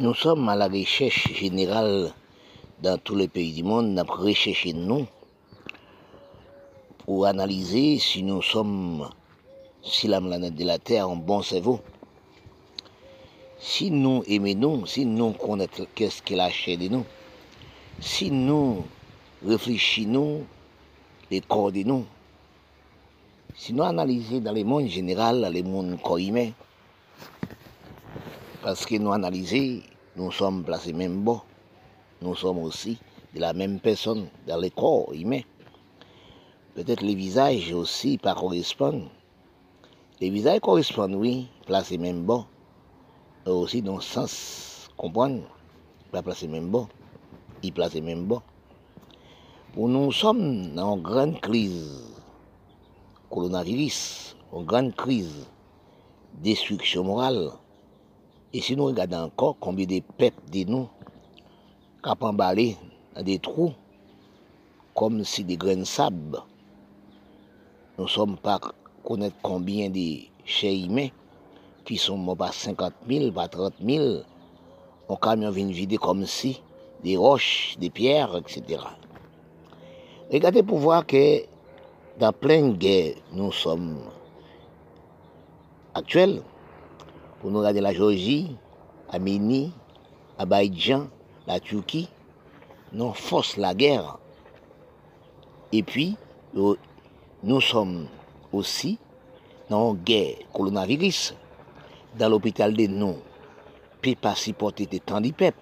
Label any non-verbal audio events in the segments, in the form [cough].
Nous sommes à la recherche générale dans tous les pays du monde, nous recherché nous pour analyser si nous sommes, si la planète de la Terre a un bon cerveau. Si nous aimons nous, si nous connaissons qu'est-ce qu'elle a de nous, si nous réfléchissons les corps de nous, si nous analysons dans le monde général, dans le monde corps parce que nous analysons, nous sommes placés même bon, nous sommes aussi de la même personne dans le corps humain. Peut-être les visages aussi pas correspondent. Les visages correspondent, oui, placés même bon, mais aussi dans le sens, comprendre, pas placés même bon, ils placés même. Pour nous sommes dans une grande crise coronavirus, une grande crise destruction morale. Et si nous regardons encore combien de peuples de nous cap dans des trous, comme si des grains de sable, nous ne sommes pas connaître combien de chers humains qui sont morts par 50 000, par 30 000, un camion vient vider comme si des roches, des pierres, etc. Regardez pour voir que dans plein de guerres, nous sommes actuels. Pour nous regarder la Géorgie, Arménie, Abidjan, la Turquie, nous force la guerre. Et puis, nous sommes aussi dans une guerre coronavirus. Dans l'hôpital de nous, peut pas supporter de tant de peuples.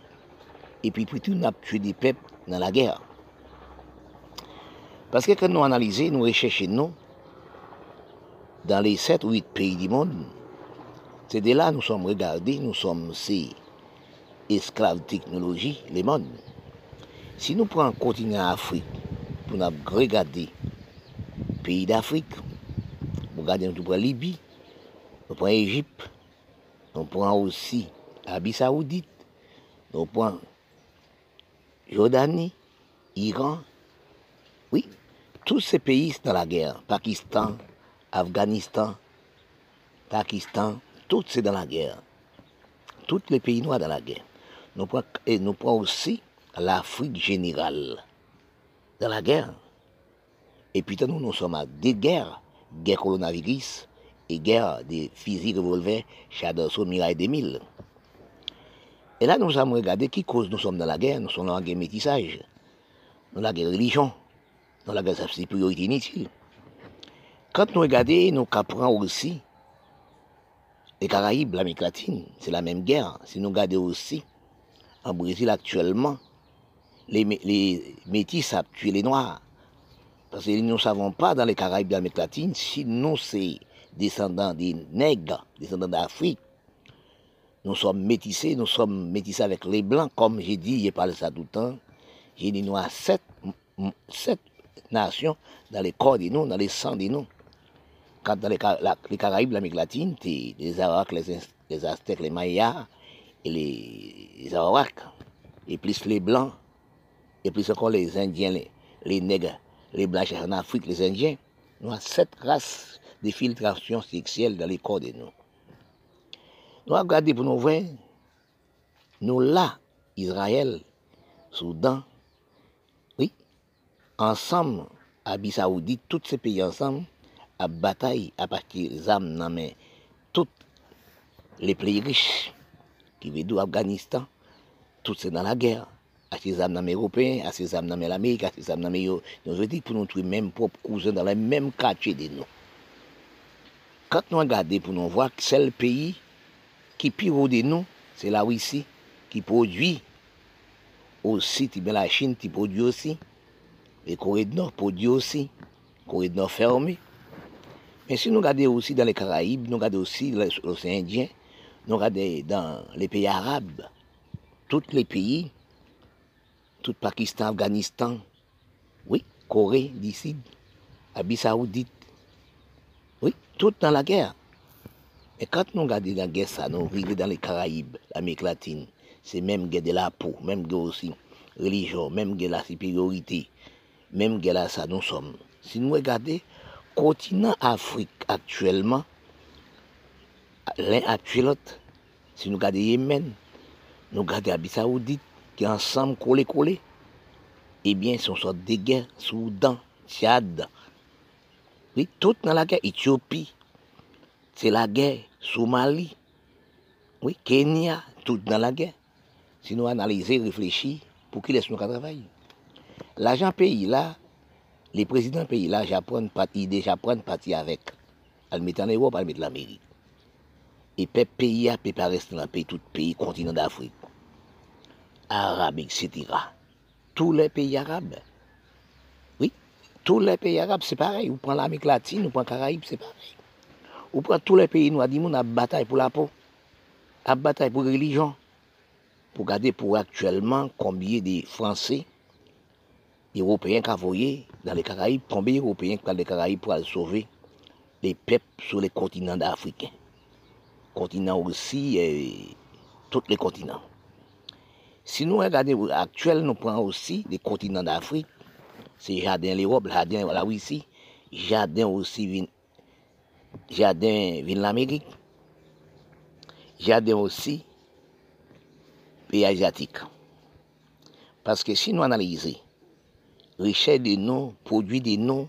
Et puis, plutôt, nous avons tué des peuples dans la guerre. Parce que quand nous analysons, nous recherchons dans les 7 ou 8 pays du monde, c'est de là que nous sommes regardés, nous sommes ces esclaves technologie, les mondes. Si nous prenons le continent Afrique, pour nous regarder pays d'Afrique, nous regardons nous prenons Libye, nous prenons Égypte, nous prenons aussi Arabie Saoudite, nous prenons Jordanie, Iran, oui, tous ces pays sont dans la guerre. Pakistan, Afghanistan, Pakistan, tous c'est dans la guerre. Tous les pays noirs dans la guerre. Nous prenons, et nous prenons aussi l'Afrique générale dans la guerre. Et puis nous, nous sommes à deux guerres, guerre coronavirus et guerre des fusils revolvers Chadasson Mirail 2000. Et là, nous avons regardé qui cause nous sommes dans la guerre. Nous sommes dans la guerre métissage, dans la guerre religion, dans la guerre c'est priorité inutile. Quand nous regardons, nous comprenons aussi les Caraïbes, l'Amérique latine, c'est la même guerre. Si nous regardons aussi, en Brésil actuellement, les, les métis savent tuer les Noirs. Parce que nous ne savons pas dans les Caraïbes, l'Amérique latine, si nous, c'est descendants des nègres, descendants d'Afrique, nous sommes métissés, nous sommes métissés avec les Blancs, comme j'ai dit, j'ai parlé ça tout le temps. J'ai dit, nous avons sept, sept nations dans les corps de nous, dans les sangs de nous. Dans les, la, les Caraïbes, l'Amérique latine, les Arawaks, les, les, Aztèques, les Mayas et les, les Arawaks, et plus les Blancs, et plus encore les Indiens, les, les Nègres, les Blancs en Afrique, les Indiens. Nous avons sept races de filtration sexuelle dans les corps de nous. Nous avons regardé pour nous voir, nous là, Israël, Soudan, oui, ensemble, Arabie Saoudite, tous ces pays ensemble, à bataille à partir des armes dans mais tous les pays riches qui veulent d'Afghanistan, tout c'est dans la guerre. À ces armes européens, à ces armes l'Amérique, à ces armes nous nous dit pour nous trouver même propres cousins dans le même quartier de nous. Quand nous regardons pour nous voir que c'est le pays qui pire de nous, c'est la Russie qui produit aussi, la Chine qui produit aussi, les Corée du Nord produit aussi, Corée du Nord fermée. Mais si nous regardons aussi dans les Caraïbes, nous regardons aussi l'océan Indien, nous regardons dans les pays arabes, tous les pays, tout Pakistan, Afghanistan, oui, Corée d'ici, Arabie Saoudite, oui, tout dans la guerre. Et quand nous regardons la guerre, ça, nous arrivons dans les Caraïbes, l'Amérique latine, c'est même guerre de la peau, même guerre aussi, religion, même guerre la supériorité, même guerre là, ça, nous sommes. Si nous regardons, continent Afrique actuellement, l'un actuel l'autre, si nous regardons Yémen, nous regardons Arabie Saoudite, qui ensemble collé-collé. Eh bien, c'est une sorte de guerre, Soudan, Tchad. Oui, tout dans la guerre, Éthiopie, c'est la guerre, Somalie, oui, Kenya, tout dans la guerre. Si nous analysons, réfléchissons, pour qu'ils laissent nous travailler? L'argent pays là, les présidents pays là, Japon, parti, déjà prennent parti avec. Elle met en Europe, elle met l'Amérique. Et peuple pays a peut pas rester dans pays, tout pays, continent d'Afrique. Arabes, etc. Tous les pays arabes. Oui, tous les pays arabes, c'est pareil. Ou prend l'Amérique latine, ou prend Caraïbes, c'est pareil. Ou prend tous les pays noirs, on a bataille pour la peau, a bataille pour la religion. Pour garder pour actuellement combien de Français, Européens qui voyé dans les Caraïbes, combien d'Européens dans les Caraïbes pour sauver les peuples sur les continents africains. Continent aussi, et tous les continents. Si nous regardons actuellement, nous prenons aussi les continents d'Afrique, c'est Jardin l'Europe, Jardin la Russie, Jardin aussi Jardin l'Amérique, Jardin aussi pays asiatique. Parce que si nous analysons, richesse de nous, produit de nous,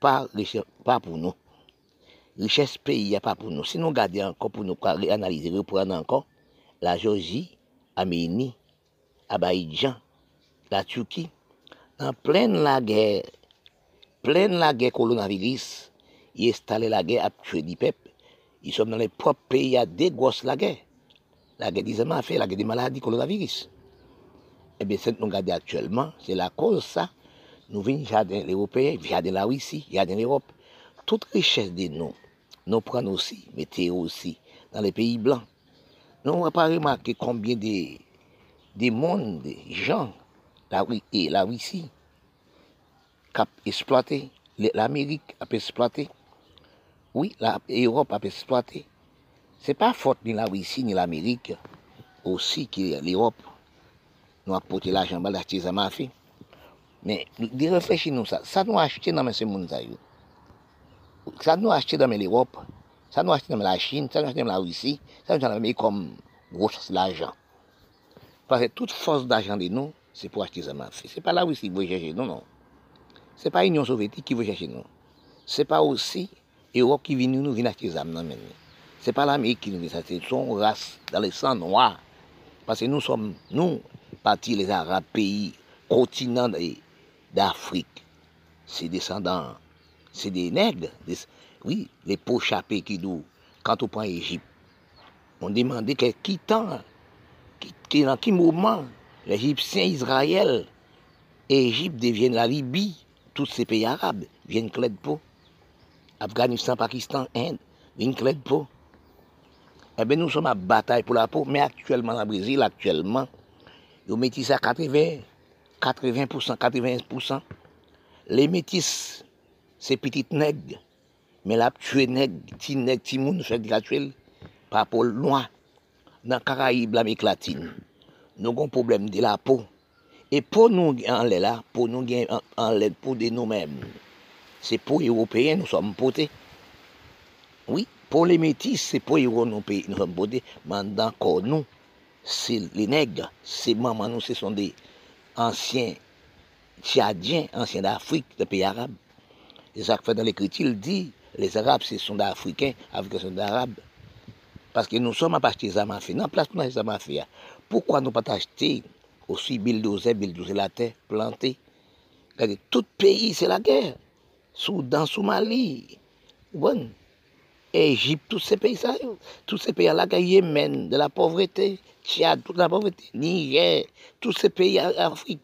pas, pas pour nous. Richesse pays, pas pour nous. Si nous regardons encore pour nous analyser, reprendre encore, la Géorgie, Arménie, Abidjan, la Turquie, en pleine la guerre, pleine la guerre coronavirus, ils installent la guerre à tuer des peuples. Ils sont dans les propres pays à dégosse la guerre. La guerre des fait la guerre des maladies coronavirus. Eh bien, ce que nous regardons actuellement, c'est la cause ça. Nous venons jardin européen, jardin la Russie, jardin l'Europe. Toute richesse de nous, nous prenons aussi, mettez aussi, dans les pays blancs. Nous n'avons pas remarqué combien de, de monde, de gens, la, et la Russie, l'Amérique a exploité, oui, l'Europe a exploité. Ce n'est pas faute ni la Russie ni l'Amérique, aussi que l'Europe nous a porté l'argent acheter ça m'a Mais de réfléchir nous ça, ça nous a acheté dans ce monde ça nous a acheté dans l'Europe, ça nous a acheté dans la Chine, ça nous a acheté dans la Russie, ça nous a acheté comme gros l'argent. Parce que toute force d'argent de nous, c'est pour acheter ça m'a fait. Ce n'est pas la Russie qui veut chercher nous, non. L'Union soviétique qui veut chercher nous. Ce n'est pas aussi l'Europe qui vient nous, vient acheter ça maintenant. Ce n'est pas l'Amérique qui nous dit ça, c'est son race dans le sang noir. Parce que nous sommes, nous, partis les Arabes, pays, continent d'Afrique. C'est descendants, c'est des nègres. oui, les peaux chapées qui nous, quand on prend l'Égypte, on demandait qui temps, qui, dans quel moment l'Égyptien, Israël, et Égypte deviennent la Libye, tous ces pays arabes viennent clé de peau. Afghanistan, Pakistan, Inde, viennent clé de peau. Eh bien, nous sommes à bataille pour la peau, mais actuellement, le Brésil, actuellement, ils métis à 80, 80%, 80%, le metis se pitit neg, men la ptue neg, ti neg, ti moun, chèk di la tue, pa pou lwa, nan Karaib la mek latin. Nou gon problem de la pou. E pou nou gen anle la, pou nou gen anle pou de nou men. Se pou Européen nou som pote. Oui, pou le metis, se pou Européen nou som pote, man dan kon nou, se le neg, se maman nou se son de... anciens Tchadiens, anciens d'Afrique, des pays arabes. Et ça fait dans l'écriture, il dit, les Arabes, ce sont d'Africains, Africains sont d'Arabes. Parce que nous sommes à partir des mafia. Non, place nous des mafia. Pourquoi nous pas acheter aussi bulldozer, bulldozer la terre, planter? Tout pays, c'est la guerre. Soudan, Somalie. Égypte, tous ces pays, ça, tous ces pays là, Yémen, de la pauvreté, Tchad, toute la pauvreté, Niger, tous ces pays d'Afrique.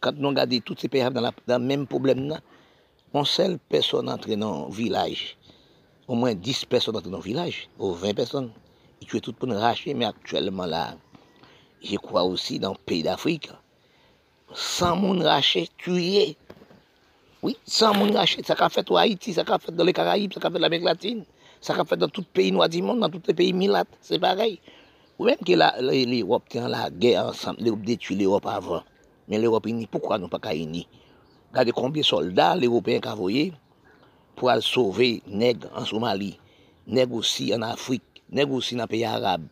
Quand nous regardons tous ces pays dans, le même problème, là, une seule personne entre dans le village, au moins 10 personnes entre dans le village, ou 20 personnes, ils tuent tout pour nous racheter, mais actuellement là, je crois aussi dans le pays d'Afrique, 100 monde rachetés, tués, oui, sans mon racheter, ça a fait au Haïti, ça a fait dans les Caraïbes, ça a fait dans l'Amérique latine, ça a fait dans tout pays noir du monde, dans tous les pays milates, c'est pareil. Ou même que l'Europe tient la guerre ensemble, l'Europe détruit l'Europe avant. Mais l'Europe unie, pourquoi nous pas qu'à Regardez combien de soldats l'Européen ont envoyé pour aller sauver nègres en Somalie, nègres aussi en Afrique, nègres aussi dans les pays arabes,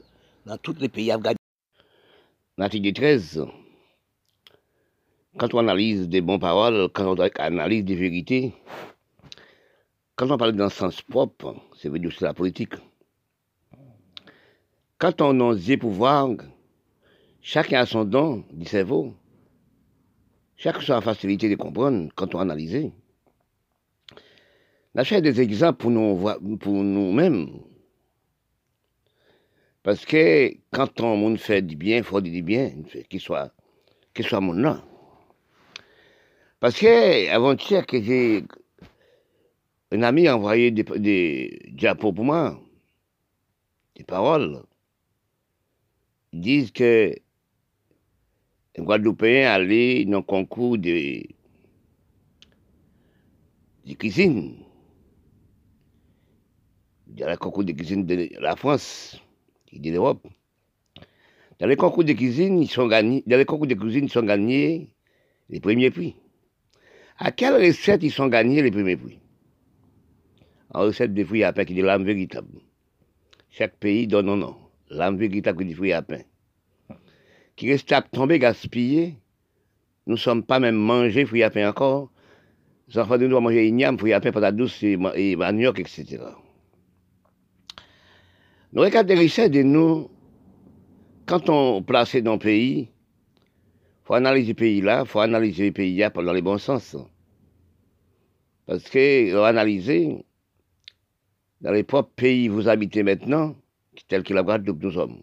dans tous les pays afghans. l'article 13, quand on analyse des bonnes paroles, quand on analyse des vérités, quand on parle dans le sens propre, c'est veut dire la politique. Quand on ose pouvoir, chacun a son don du cerveau, chacun a sa facilité de comprendre quand on analyse. On a des exemples pour nous pour nous-mêmes. Parce que quand on fait du bien, il faut dire du bien, qu'il soit, qu'il soit mon nom. Parce que avant-hier j'ai un ami a envoyé des, diapos pour moi, des paroles. Ils disent que un Guadeloupéen allait dans le concours de, de cuisine dans le concours de cuisine de la France et de l'Europe. Dans les concours de cuisine, ils sont gagnés, dans les concours de cuisine, ils sont gagnés les premiers prix. À quelle recette ils sont gagnés les premiers prix En recette de fruits à pain qui de l'âme véritable. Chaque pays donne un nom. L'âme véritable qui des fruits à pain. Qui reste à tomber gaspillé. Nous ne sommes pas même mangés fruits à pain encore. Les enfants de nous doivent manger igname, fruits à pain, patate douce et manioc, etc. Nous regardons les richesses de nous, quand on place dans le pays, faut analyser le pays là, faut analyser le pays là dans les bons sens. Parce que, analyser, dans les propres pays vous habitez maintenant, tel que la Guadeloupe nous sommes.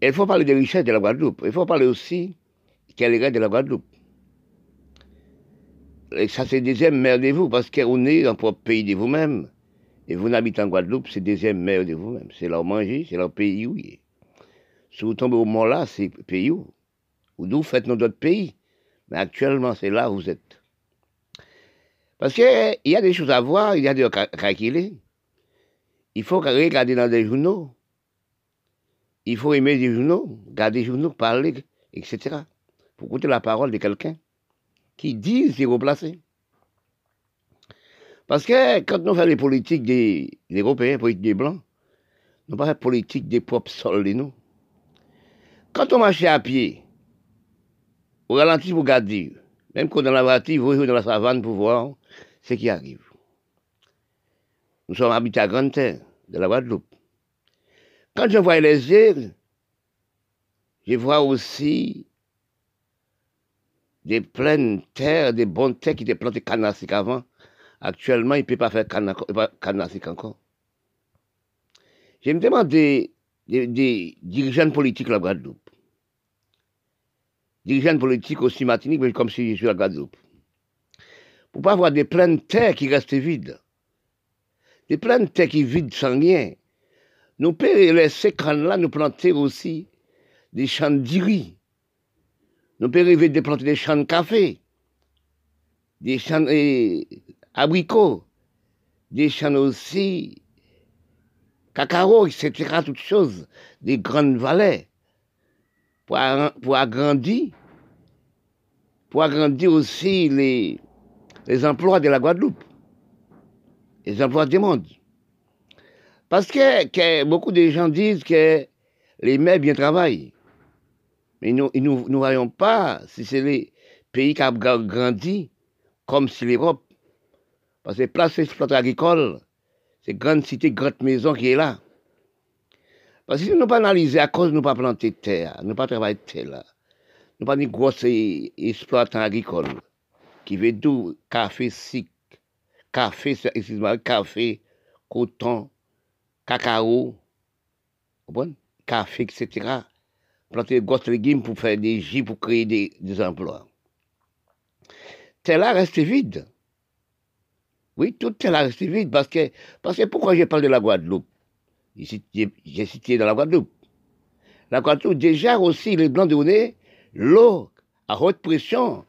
il faut parler des richesses de la Guadeloupe. Il faut parler aussi quelle est de la Guadeloupe. Et ça, c'est deuxième mère de vous, parce qu'on est dans le propre pays de vous-même. Et vous n'habitez en Guadeloupe, c'est deuxième mère de vous-même. C'est où manger, c'est où pays où. Si vous tombez au mont là, c'est pays où? Ou d'où faites notre pays. Mais actuellement, c'est là où vous êtes. Parce qu'il y a des choses à voir, il y a des calculer. Il faut regarder dans des journaux. Il faut aimer des journaux, garder des journaux, parler, etc. Pour écouter la parole de quelqu'un qui dit c'est replacé. Parce que quand nous faisons les politiques des, Européens, politiques des Blancs, nous pas fait politique des propres de nous. Quand on marche à pied, au ralenti pour garder, même quand dans la voiture, vous dans la savane pour voir ce qui arrive. Nous sommes habités à Grande Terre, de la Guadeloupe. Quand je vois les îles, je vois aussi des pleines terres, des bonnes terres qui étaient plantées canassiques avant, Actuellement, il ne peut pas faire canastique encore. Je me demande des, dirigeants politiques de la Guadeloupe. Dirigeants politiques aussi Martinique, mais comme si je suis à Guadeloupe. Pour pas avoir des pleines terres qui restent vides. Des pleines terres qui vides sans rien. Nous pouvons laisser là nous planter aussi des champs de riz. Nous pouvons de planter des champs de café, des champs, abricots, des champs aussi, cacao, etc., toutes choses, des grandes vallées, pour, agrandir, pour agrandir aussi les, emplois de la Guadeloupe, les emplois du monde. Parce que, beaucoup de gens disent que les mères bien travaillent. Mais nous ne voyons pas si c'est les pays qui ont grandi, comme si l'Europe parce que place exploitation agricole, c'est grande cité, grande maison qui est là. Parce que si nous pas analyser à cause de nous pas planter terre, nous pas travailler terre nous pas une grosse exploitant agricole qui veut tout café café, excusez-moi, café, coton, cacao, café, etc. Planter des grosses légumes pour faire des jus, pour créer des, emplois. Terre là reste vide. Oui, tout est là vide parce que, parce que pourquoi je parle de la Guadeloupe? J'ai cité dans la Guadeloupe. La Guadeloupe déjà aussi les blancs donné l'eau à haute pression.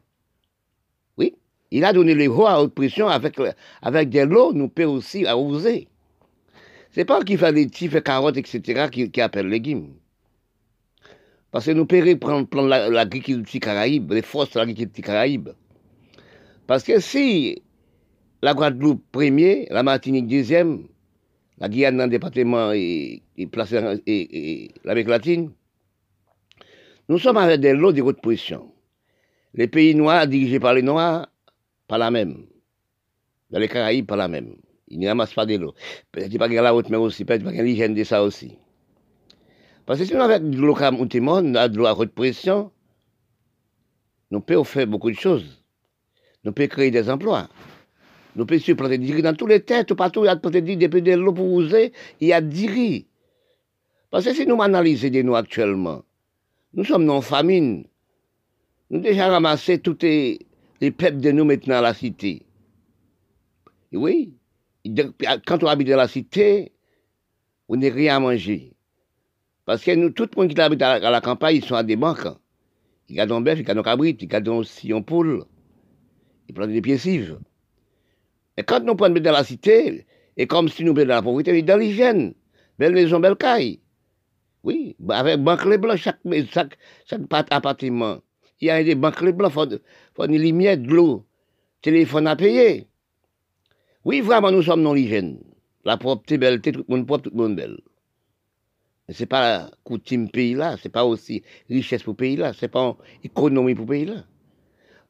Oui, il a donné l'eau à haute pression avec, avec de l'eau, nous peut aussi arroser. C'est pas qu'il fait des petits, carottes, etc., qui, qui appellent légumes. Parce que nous pouvons prendre, prendre l'agriculture caraïbe, les forces de l'agriculture caraïbe. Parce que si la Guadeloupe premier, la Martinique deuxième, la Guyane dans le département est, placée en l'Amérique latine. Nous sommes avec des lots de haute position. Les pays noirs dirigés par les noirs, pas la même. Dans les Caraïbes, pas la même. Ils ne ramassent pas des lots. Peut-être pas la haute mer aussi, peut-être pas l'hygiène de ça aussi. Parce que si nous avons de l'eau de l'eau à haute pression, nous pouvons faire beaucoup de choses. Nous pouvons créer des emplois. Nous pouvons supplanter des dans tous les têtes, partout, il y a planter depuis de l'eau pour user, il y a riz. Parce que si nous analysons de nous actuellement, nous sommes dans famine. Nous avons déjà ramassé tous les, peuples de nous maintenant à la cité. Oui, quand on habite dans la cité, on n'a rien à manger. Parce que nous, tout le monde qui habite à la, campagne, ils sont à des banques. Ils gardent un bœuf, ils gardent un cabrit, ils gardent aussi un poule. Ils prennent des pieds Et quand nous prenons dans la cité, et comme si nous mettons dans la pauvreté, dans l'hygiène, belle maison, belle caille. Oui, avec banque les blancs, chaque, chaque, chaque appartement. Il y a des banques les blancs, il faut, des lumière, de l'eau, téléphone à payer. Oui, vraiment, nous sommes dans l'hygiène. La propreté, belleté, tout le monde propre, tout le monde belle. Mais ce n'est pas coutume pays là, ce n'est pas aussi richesse pour pays là, ce n'est pas économie pour pays là.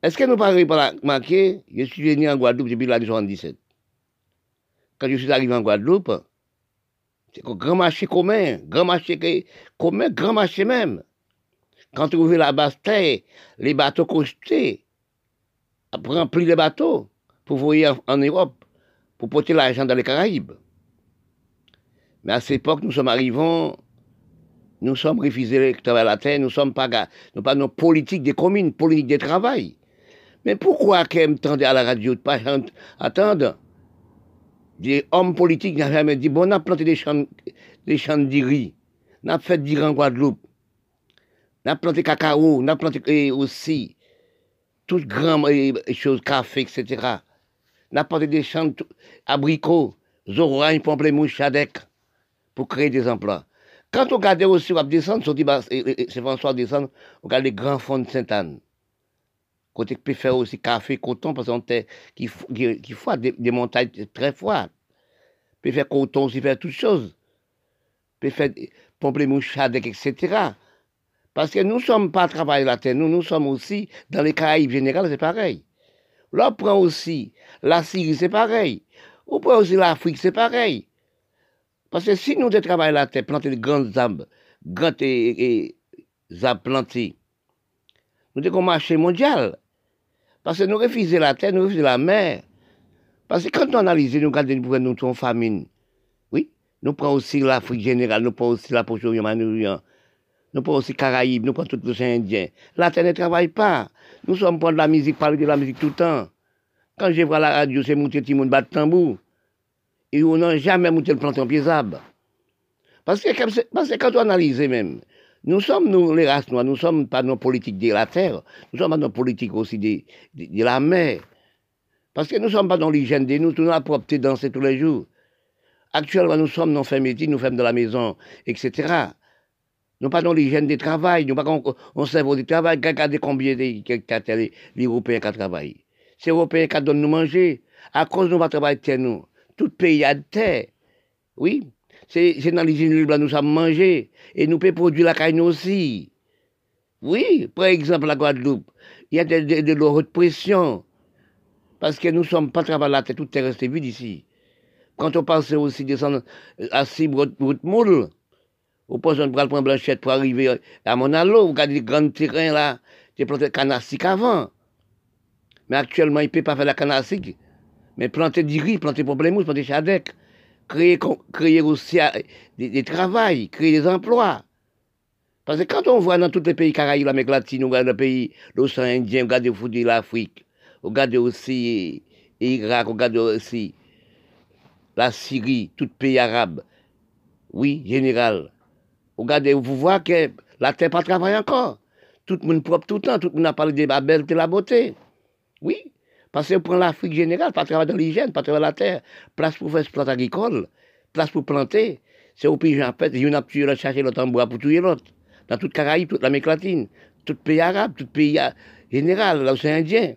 Est-ce que nous parlons pas marquer, je suis venu en Guadeloupe depuis l'année 77. Quand je suis arrivé en Guadeloupe, c'est un grand marché commun, grand marché commun, grand marché même. Quand tu ouvres la basse terre, les bateaux costés, remplir les bateaux pour voyer en Europe, pour porter l'argent dans les Caraïbes. Mais à cette époque, nous sommes arrivés nous sommes refusés le travail à la terre, nous sommes pas, nous pas nos politiques des communes, politiques de travail. Mais pourquoi qu'elle me à la radio de pas attendre? Des hommes politiques n'ont jamais dit, bon, on a planté des champs, des de riz, on a fait du en Guadeloupe, on a planté cacao, on a planté aussi toutes grandes choses, café, etc. On a planté des champs abricots, zorragne, pamplemousse, chadec, pour créer des emplois. Quand on regarde aussi, on va descendre, c'est François descendre, on regarde les grands fonds de Sainte-Anne. Côté qui peut faire aussi café, coton, parce qu'on qui, qui, qui des, montagnes très froides. Peut faire coton aussi, faire toutes choses. Peut faire pomper mouchades, etc. Parce que nous ne sommes pas à travailler la terre, nous, nous sommes aussi dans les Caraïbes générales, c'est pareil. Là, on prend aussi la Syrie, c'est pareil. On prend aussi l'Afrique, c'est pareil. Parce que si nous travaillons la terre, planter de grandes arbres, grandes et, arbres plantés, nous un marché mondial. Parce que nous refusons la terre, nous refusons la mer. Parce que quand on analyse, nous regardons nous famine. Oui, nous prenons aussi l'Afrique générale, nous prenons aussi la poche orient nous prenons aussi Caraïbes, nous prenons tout l'océan Indien. La terre ne travaille pas. Nous sommes pour de la musique, parler de la musique tout le temps. Quand je vois la radio, c'est monter monde battre tambour et on n'a jamais monté le planter en pieds Parce parce que quand on analyse même, nous sommes, nous, les races noires, nous ne sommes pas nos politiques de la terre, nous sommes pas nos politiques aussi de, de, la mer. Parce que nous ne sommes pas dans l'hygiène de nous, nous la propreté danser tous les jours. Actuellement, nous sommes dans le métier, nous faisons de la maison, etc. Nous pas dans l'hygiène du travail, nous pas on, sert du travail, regardez combien de les Européens qui. C'est Européens qui donnent nous manger, à cause de nous pas travailler nous tout pays a de terre. Oui, c'est dans les îles nous sommes mangés et nous pouvons produire la caille aussi. Oui, par exemple, la Guadeloupe, il y a de, de, de l'eau haute pression parce que nous ne sommes pas travaillés la terre, tout est resté vide ici. Quand on pense aussi descendre à Cibre, route moule, on pense qu'on prendre blanchette pour arriver à Monalo, vous regardez les grands terrains là, j'ai planté canassique avant. Mais actuellement, il ne peut pas faire la canassique mais planter du riz, planter problème, planter chadec, créer, aussi euh, des, des travails, créer des emplois. Parce que quand on voit dans tous les pays Caraïbes, l'Amérique latine, on regarde le pays, l'océan Indien, on regarde aussi l'Afrique, on regarde aussi l'Irak, on regarde aussi la Syrie, tout pays arabe. Oui, général. Regardez, vous voyez que la terre pas travaille encore. Tout le monde propre tout le temps, tout le monde a parlé de la belle de la beauté. Oui, parce qu'on prend l'Afrique générale, pas travailler dans l'hygiène, pas travailler la terre, place pour faire ce plantes agricole, place pour planter. C'est au pays, en fait, il y a une chercher l'autre en bois pour tuer l'autre. Dans toute Caraïbe, toute l'Amérique latine, tout pays arabe, tout pays général, l'océan Indien.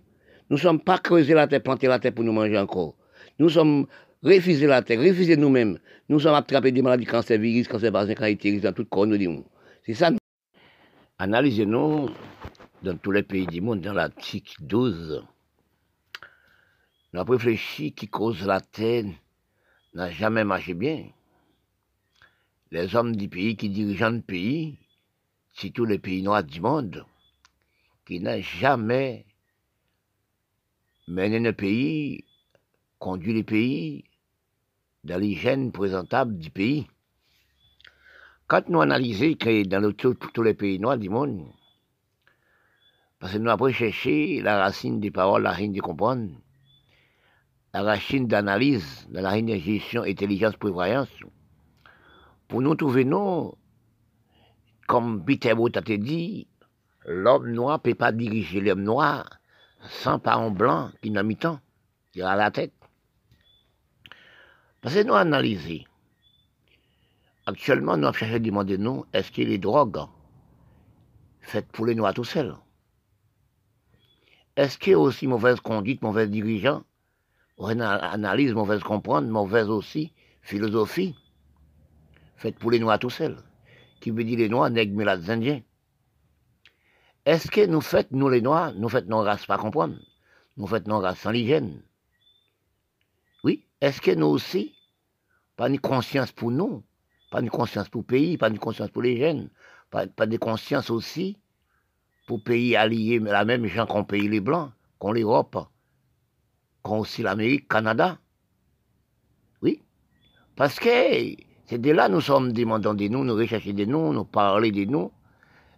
Nous ne sommes pas creuser la terre, planter la terre pour nous manger encore. Nous sommes refuser la terre, refuser nous-mêmes. Nous sommes attrapés des maladies cancer, virus, cancer, basin, caractérisés dans tout corps, nous disons. C'est ça. Analysez-nous dans tous les pays du monde, dans l'article 12. Nous avons réfléchi qui cause la terre n'a jamais marché bien. Les hommes du pays qui dirigent le pays, c'est tous les pays noirs du monde, qui n'ont jamais mené le pays, conduit le pays dans l'hygiène présentable du pays. Quand nous analysons que dans tous les pays noirs du monde, parce que nous avons cherché la racine des paroles, la racine de comprendre, la racine d'analyse, la racine de gestion, intelligence, prévoyance, pour nous trouver, nous, comme Peter Bot a dit, l'homme noir ne peut pas diriger l'homme noir sans parent blanc qui n'a mis temps, qui a la tête. Parce que nous analysons. Actuellement, nous avons à demander nous, est-ce que les drogues faites pour les noirs tout seuls? Est-ce qu'il y a aussi mauvaise conduite, mauvais dirigeant, analyse, mauvaise comprendre, mauvaise aussi philosophie, faite pour les noirs tout seuls, qui veut dire les noirs, nègres, les indiens? Est-ce que nous faites, nous les noirs, nous faites nos races pas comprendre? Nous faites nos races sans l'hygiène Oui Est-ce que nous aussi, pas une conscience pour nous pas de conscience pour le pays, pas de conscience pour les jeunes, pas, de conscience aussi pour pays alliés, mais la même gens qu'on pays les Blancs, qu'on l'Europe, qu'on aussi l'Amérique, Canada. Oui. Parce que c'est de là nous sommes demandant de nous, nous recherchons de nous, nous parler de nous,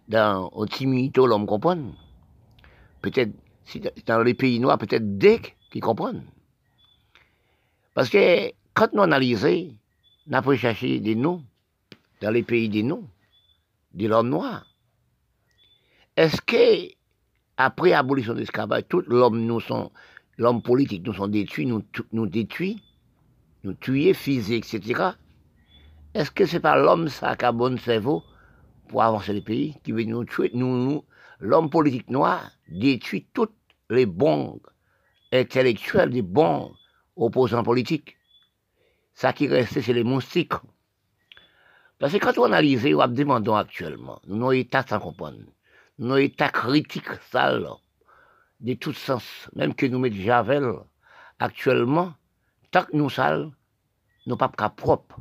dans au timidité, l'homme comprend. Peut-être, dans les pays noirs, peut-être dès qu'ils comprennent. Parce que quand nous analysons, n'a pas cherché des noms dans les pays des noms, de l'homme noir. Est-ce que, après l'abolition de l'esclavage, tout l'homme nous sont, l'homme politique nous sont détruits, nous, nous détruits, nous tués, physiques, etc. Est-ce que c'est pas l'homme ça qui a bon cerveau pour avancer les pays, qui veut nous tuer, nous, l'homme politique noir détruit tous les bons intellectuels, les bons opposants politiques. Ça qui reste, c'est les moustiques. Parce que quand on analyse, on demandons actuellement, nous avons état sans comprendre, nous avons état critique sale, de tous sens, même que nous mettons Javel, actuellement, tant que nous sales, nous pas qu'à propre.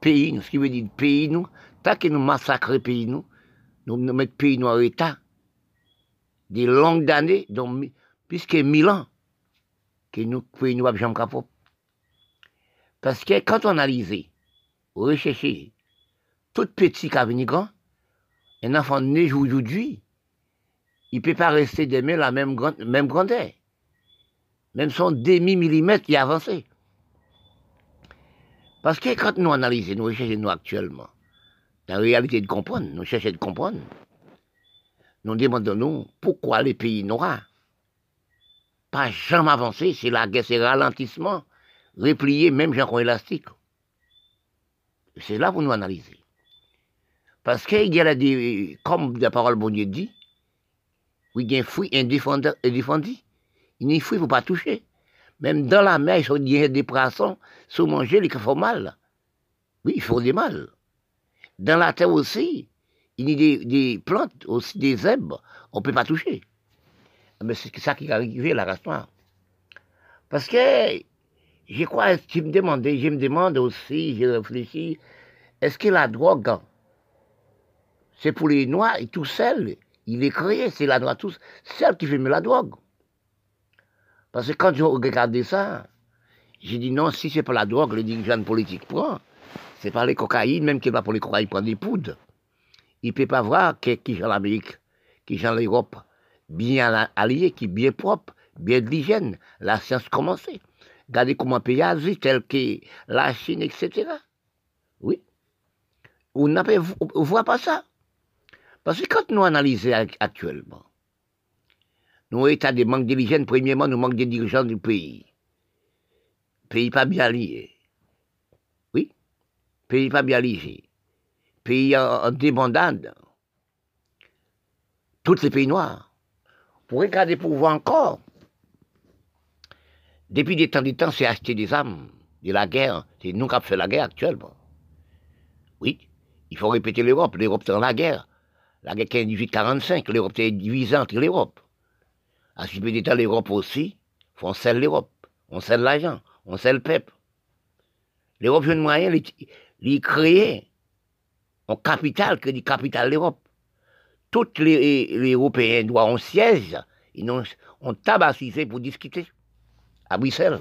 Pays, ce qui veut dire pays, nous, tant que nous massacrons pays, nous, nous, mettons pays nous en état, des longues années, donc, puisque mille ans, que nous, pays nous, jamais propre. Parce que quand on analyse, recherche tout petit qui grand, un enfant né aujourd'hui, il ne peut pas rester demain la même, même grandeur. Même son demi-millimètre, il a avancé. Parce que quand nous analysons, nous recherchons actuellement, la réalité de comprendre, nous cherchons de comprendre, nous demandons nous pourquoi les pays noirs pas jamais avancé, c'est la guerre, c'est le ralentissement, replier même Jean élastique. C'est là pour nous analyser. Parce qu'il y a des, comme la parole bon Dieu dit, oui, il y a un fruit indéfendu. Il n'y a fruit, il ne faut pas toucher. Même dans la mer, il y a des poissons, sous manger, ils font mal. Oui, ils font des mal. Dans la terre aussi, il y a des, des plantes, aussi des herbes, on ne peut pas toucher. Mais c'est ça qui est arrivé, la race noire. Parce que je crois, je me demandais, je me demande aussi, je réfléchis, est-ce que la drogue, c'est pour les noirs et tout seul, il est créé, c'est la drogue tous, celle qui fait la drogue. Parce que quand je regardais ça, j'ai dit non, si c'est pas la drogue, les dirigeants politiques prennent, c'est pas les cocaïnes, même qu'il va pour les cocaïnes prendre des poudres. Il peut pas voir qui est l'Amérique, qui est l'Europe, bien allié, qui est bien propre, bien de l'hygiène. La science commençait. Regardez comment pays Asie, tel que la Chine, etc. Oui. On ne voit pas ça? Parce que quand nous analysons actuellement, nous état de manque d'hygiène, premièrement, nous manquons des dirigeants du pays. Pays pas bien lié. Oui. Pays pas bien lié. Pays en, débandade. Tous les pays noirs. Pour regarder pour voir encore depuis des temps des temps, c'est acheter des armes, de la guerre. C'est nous qui avons fait la guerre actuellement. Oui, il faut répéter l'Europe. L'Europe, c'est la guerre. La guerre 1845, l'Europe était divisée entre l'Europe. À ce d'État, l'Europe aussi, on scelle l'Europe, on scelle l'argent, on scelle le peuple. L'Europe, une moyen, il créé en capital, que dit capital l'Europe. Tous les, Européens doivent un siège, ils ont, ont tabassisé pour discuter à Bruxelles.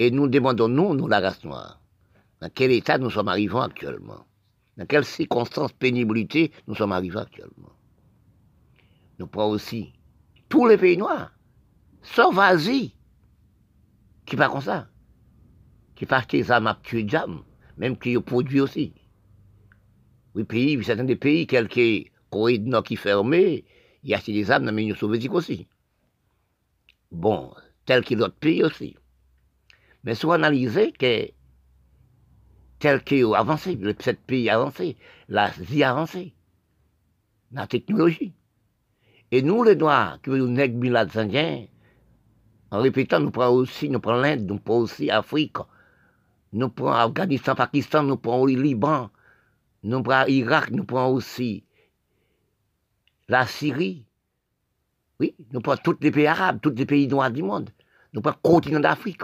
Et nous demandons, nous, nous, la race noire, dans quel état nous sommes arrivés actuellement Dans quelles circonstances, pénibilité nous sommes arrivés actuellement Nous prenons aussi tous les pays noirs, sauf Asie, qui pas comme ça, qui pas des armes à tuer même qui produit aussi. Oui, pays, certains des pays, quelques Nord qui fermé, il y a des armes dans l'Union soviétique aussi. Bon, tel que d'autres pays aussi. Mais soit analyser que tel que avancé, le sept pays avancé, l'Asie avancé, la technologie. Et nous, les Noirs, qui nous nègres les Indiens, en répétant, nous prenons aussi, nous prenons l'Inde, nous prenons aussi l'Afrique, nous prenons Afghanistan, Pakistan, nous prenons le Liban, nous prenons l'Irak, nous prenons aussi la Syrie. Oui, nous prenons tous les pays arabes, tous les pays noirs du monde. Nous prenons le continent d'Afrique.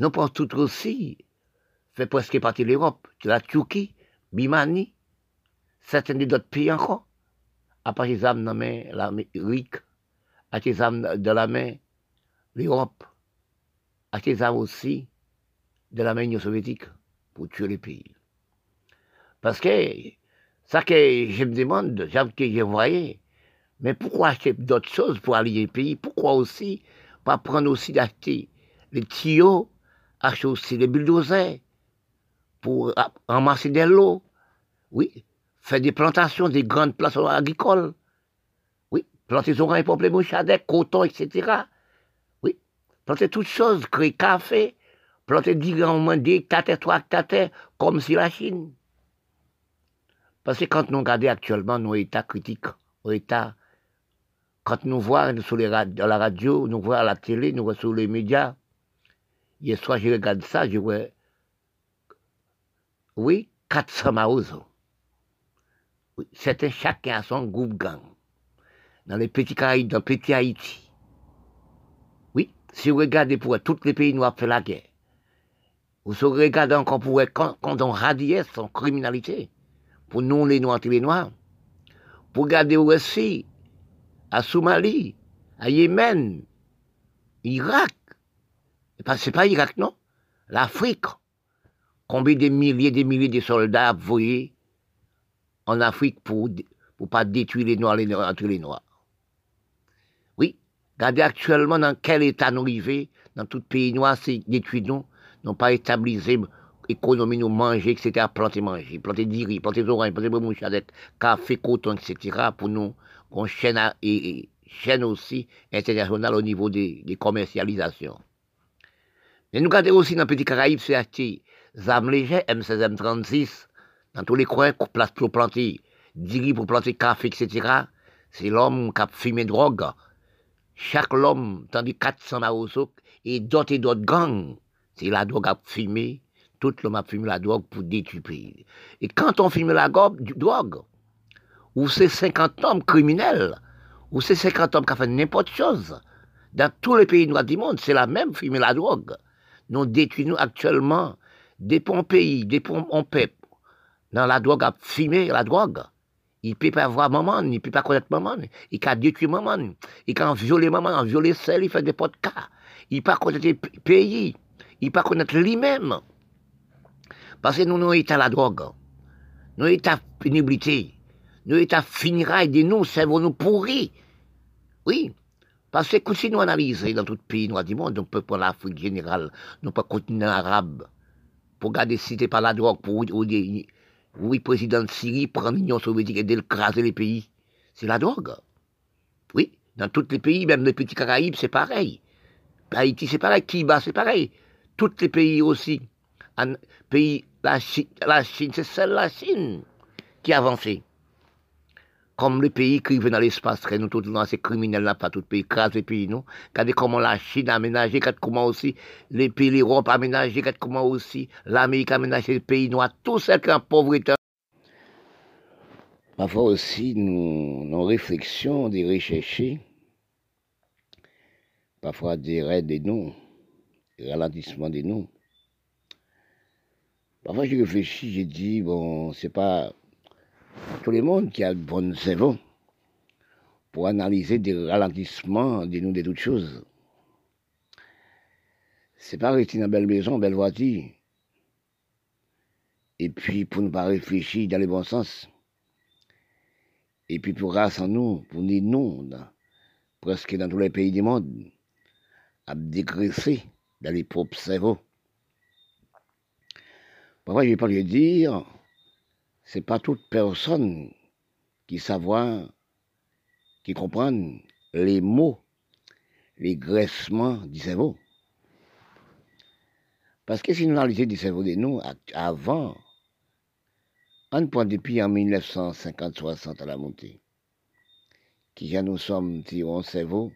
Nous prenons tout aussi, fait presque partie de l'Europe, de la Turquie, Bimani, certains d'autres pays encore. À part les âmes dans l'Amérique, à les âmes de la main l'Europe, à les aussi de la main soviétique pour tuer les pays. Parce que ça que je me demande, que je voyais, mais pourquoi acheter d'autres choses pour allier les pays? Pourquoi aussi pas prendre aussi d'acheter les tuyaux, acheter aussi les bulldozers pour ramasser de l'eau Oui, faire des plantations, des grandes plantations agricoles. Oui, planter des oranges, pommes, mouchadets, coton, etc. Oui, planter toutes choses, créer café, planter 10 grands des hectares, 3 hectares, comme si la Chine. Parce que quand nous regardons actuellement nos états critiques, nos états, quand nous voyons sur la radio, nous voyons à la télé, nous voyons sur les médias, hier soir je regarde ça, je vois, oui, 400 maozo. Un chacun a son groupe gang. Dans les petits Caraïbes, dans petit Haïti. Oui, si vous regardez pour tous les pays noirs fait la guerre, vous regardez encore pour quand, on radiait son criminalité pour nous les Noirs les Noirs, pour garder aussi à Somalie, à Yémen, Irak. C'est pas Irak, non L'Afrique. Combien de milliers et de milliers de soldats voyez en Afrique pour ne pas détruire les Noirs, les les Noirs. Oui, regardez actuellement dans quel état nous vivons, dans tout pays noir, c'est détruit nous, n'ont pas établi économie, nous manger, etc., planter manger, planter du riz, planter des oranges, planter des mouches café, coton, etc., pour nous, qu'on chaîne, et, aussi internationale au niveau des, commercialisations. Mais nous regardons aussi dans Petit Caraïbe, c'est acheter des armes légères, M16, M36, dans tous les coins, place pour planter du riz, pour planter café, etc. C'est l'homme qui a fumé drogue. Chaque homme, tandis 400 marosos, et d'autres et d'autres gangs, c'est la drogue à fumer, tout monde a fumé la drogue pour détruire. Et quand on fume la drogue, ou c'est 50 hommes criminels, ou c'est 50 hommes qui ont fait n'importe chose, dans tous les pays noirs du monde, c'est la même fumer la drogue. Nous détruisons actuellement des ponts pays, des ponts en peuple, dans la drogue à fumer la drogue. Il ne peut pas voir maman, il ne peut pas connaître maman, il peut détruire maman, il peut violer maman, violer celle, il fait des cas. Il ne peut pas connaître le pays, il ne peut pas connaître lui-même. Parce que nous, nous à la drogue. Nous la pénibilité. Nous à finiraille de nous, cerveau nous pourris. Oui. Parce que si nous analysons dans tout pays noir du monde, on peut prendre l'Afrique générale, nous peut continent arabe, pour garder cité par la drogue, pour oui, oui, président de Syrie prend l'Union soviétique et d'écraser les pays. C'est la drogue. Oui. Dans tous les pays, même les petits Caraïbes, c'est pareil. Haïti, c'est pareil. Cuba, c'est pareil. Tous les pays aussi. pays la Chine, la Chine c'est celle la Chine qui a avancé. Comme les pays qui viennent dans l'espace, nous tous dans ces criminels là, pas tout pays, écrasent les pays, nous. Regardez comment la Chine a aménagé, regardez comment aussi les pays, l'Europe a aménagé, regardez comment aussi l'Amérique a aménagé les pays noirs, tout ça qui est en pauvreté. Parfois aussi, nous, nos réflexions, des rechercher, parfois des raids des noms, des ralentissements des noms. Parfois, j'ai réfléchi, j'ai dit, bon, c'est pas tout le monde qui a de bonnes cerveau pour analyser des ralentissements des noms de toutes choses. C'est pas rester dans belle maison, belle voiture. Et puis, pour ne pas réfléchir dans le bon sens. Et puis, pour grâce à nous, pour nous, nous presque dans tous les pays du monde, à dégraisser dans les propres cerveaux. Parfois, je vais pas lui dire, c'est pas toute personne qui savoir, qui comprend les mots, les graissements du cerveau. Parce que si nous analysons du cerveau de nous, avant, on point depuis en 1950-60 à la montée, qui nous sommes, un cerveau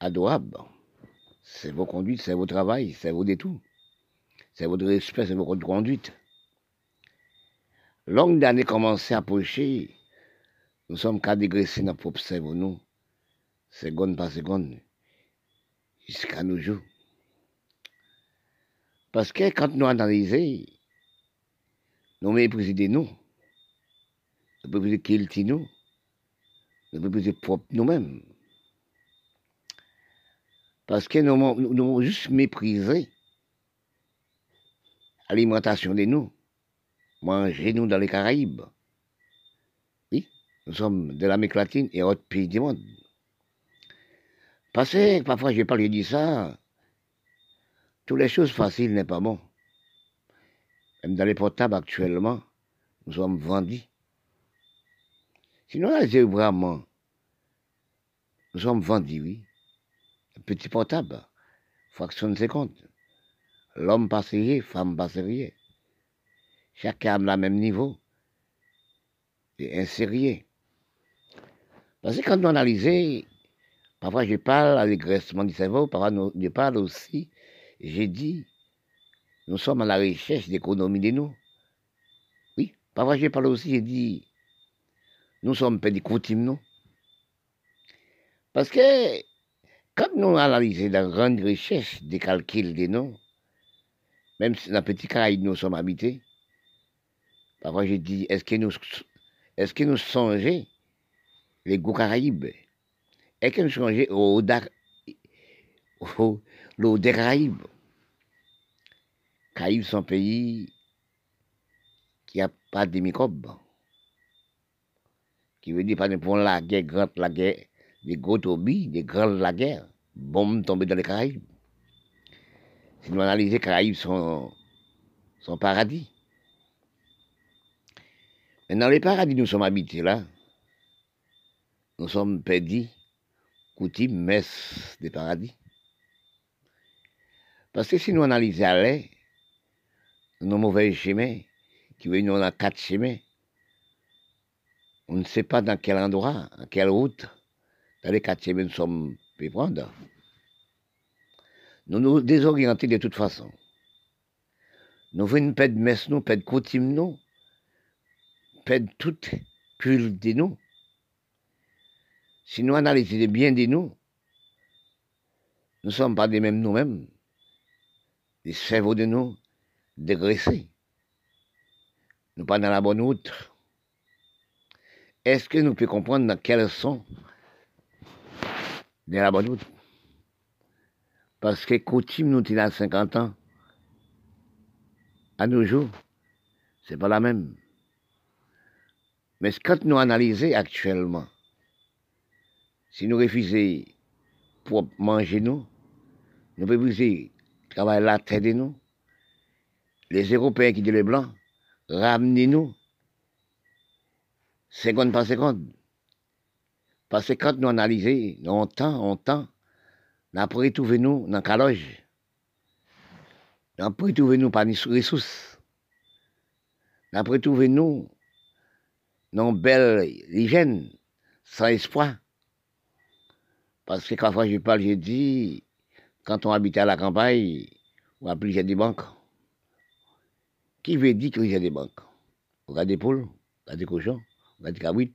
adorable, cerveau conduite, cerveau travail, cerveau de tout, cerveau de respect, cerveau de conduite. Longue d'années commencé à approcher, nous sommes qu'à dégraisser notre propre cerveau, nous, seconde par seconde, jusqu'à nos jours. Parce que quand nous analysons, nous méprisons nous, nous méprisons qui nous, nous méprisons propre nous-mêmes. Parce que nous avons juste méprisé l'alimentation de nous, manger nous dans les Caraïbes. Oui, nous sommes de l'Amérique latine et autres pays du monde. Parce que parfois je parle, je dis ça, toutes les choses faciles n'est pas bon. Même dans les portables actuellement, nous sommes vendus. Sinon, là, vraiment, nous sommes vendus, oui. Petit portable, fraction de seconde. L'homme passerait, femme passerait. Chacun a le même niveau. Et insérié. Parce que quand nous analysons, parfois je parle à l'égraissement du cerveau, parfois je parle aussi j'ai dit, nous sommes à la recherche d'économie de nous. Oui, parfois j'ai parlé aussi, j'ai dit, nous sommes pas des coutumes, non Parce que quand nous analysons la grande recherche des calculs des noms, même si dans petit Caraïbe nous sommes habités, parfois j'ai dit, est-ce que nous, est-ce que nous songeons les goûts Caraïbes? Est-ce que nous songeons au, au, l'eau des Caraïbes? Caraïbes sont un pays qui n'a pas de microbes. Qui veut dire, pas pour la guerre, grande la guerre, des gros des grandes la guerre, bombes tombées dans les Caraïbes. Si nous analysons, les Caraïbes sont, sont paradis. Mais dans les paradis, nous sommes habités là. Nous sommes perdus, coutumes, messes des paradis. Parce que si nous analysons l'air, nos mauvais chemins, qui veulent nous a quatre chemins, on ne sait pas dans quel endroit, à quelle route, dans les quatre chemins nous sommes pu prendre. Nous nous désorientons de toute façon. Nous venons perdre messe, nous perdre coutume, nous, perdre toute culte de nous. Si nous analysons bien de nous, nous ne sommes pas des mêmes nous-mêmes les cerveaux de nous dégraissés. Nous pas dans la bonne route. Est-ce que nous pouvons comprendre dans quels sont dans la bonne route? Parce que coutume nous il a 50 ans, à nos jours, c'est pas la même. Mais quand nous analysons actuellement, si nous refusons pour manger nous, nous pouvons travaille la tête de nous. Les Européens qui disent les Blancs, ramenez-nous, seconde par seconde. Parce que quand nous analysons, on temps, on temps, nous avons retrouvé nous dans la loge. Nous avons retrouvé nous par les ressources. Nous avons retrouvé nous une belle hygiène, sans espoir. Parce que quand je parle, je dis, quand on habite à la campagne, on a plusieurs des banques. Qui veut dire qu'il y a des banques? On a des poules, on a des cochons, on va dire oui.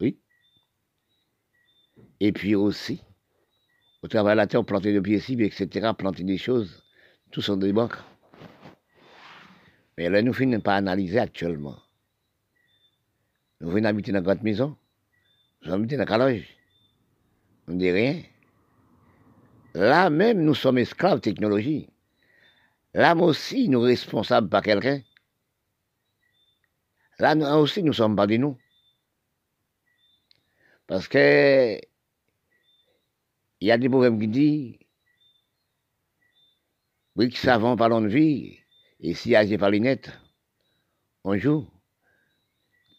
Oui. Et puis aussi, au travail de la terre, planter des pieds etc., planter des choses, tout sont des banques. Mais là, nous finissons pas analyser actuellement. Nous venons habiter dans une grande maison, nous habitons dans la loge. On ne dit rien. Là même, nous sommes esclaves de technologie. Là aussi, nous sommes responsables par quelqu'un. Là aussi, nous sommes pas de nous. Parce que il y a des problèmes qui disent oui, savons parlons de vie, et si agit par les nets, on joue.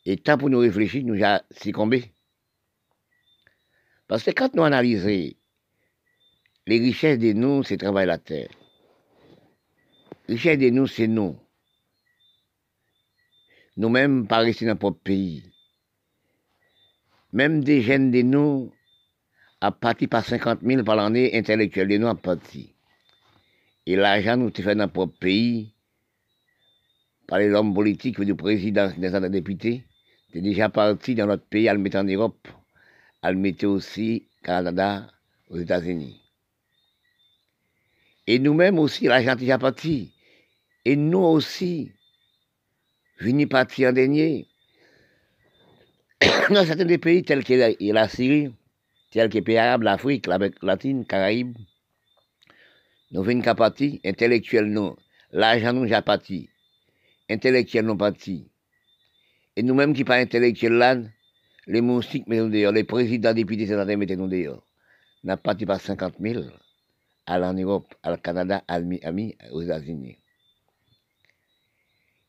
Et tant pour nous réfléchir, nous avons succombé. Parce que quand nous analysons les richesses de nous, c'est travail la terre. Les richesses de nous, c'est nous. Nous-mêmes, pas rester dans notre pays. Même des jeunes de nous, à partir par 50 000 par l'année, intellectuels de nous, à partir. Et l'argent, nous, fait dans notre propre pays, par les hommes politiques, du président, des députés, c'est déjà parti dans notre pays, à le mettre en Europe, à le mettre aussi au Canada, aux États-Unis. Et nous-mêmes aussi, l'argent est déjà parti. Et nous aussi, venus partir en dernier. [coughs] Dans certains des pays tels que la Syrie, tels que les pays arabes, l'Afrique, l'Amérique latine, Caraïbes, nous venons qu'à partir, intellectuels l'argent nous déjà parti, intellectuels nous partis. Et nous-mêmes qui pas intellectuels les moustiques mettons dehors, les présidents députés sénateurs mettons dehors. N'a parti par 50 000 à en Europe, au Canada, à Miami, aux États-Unis.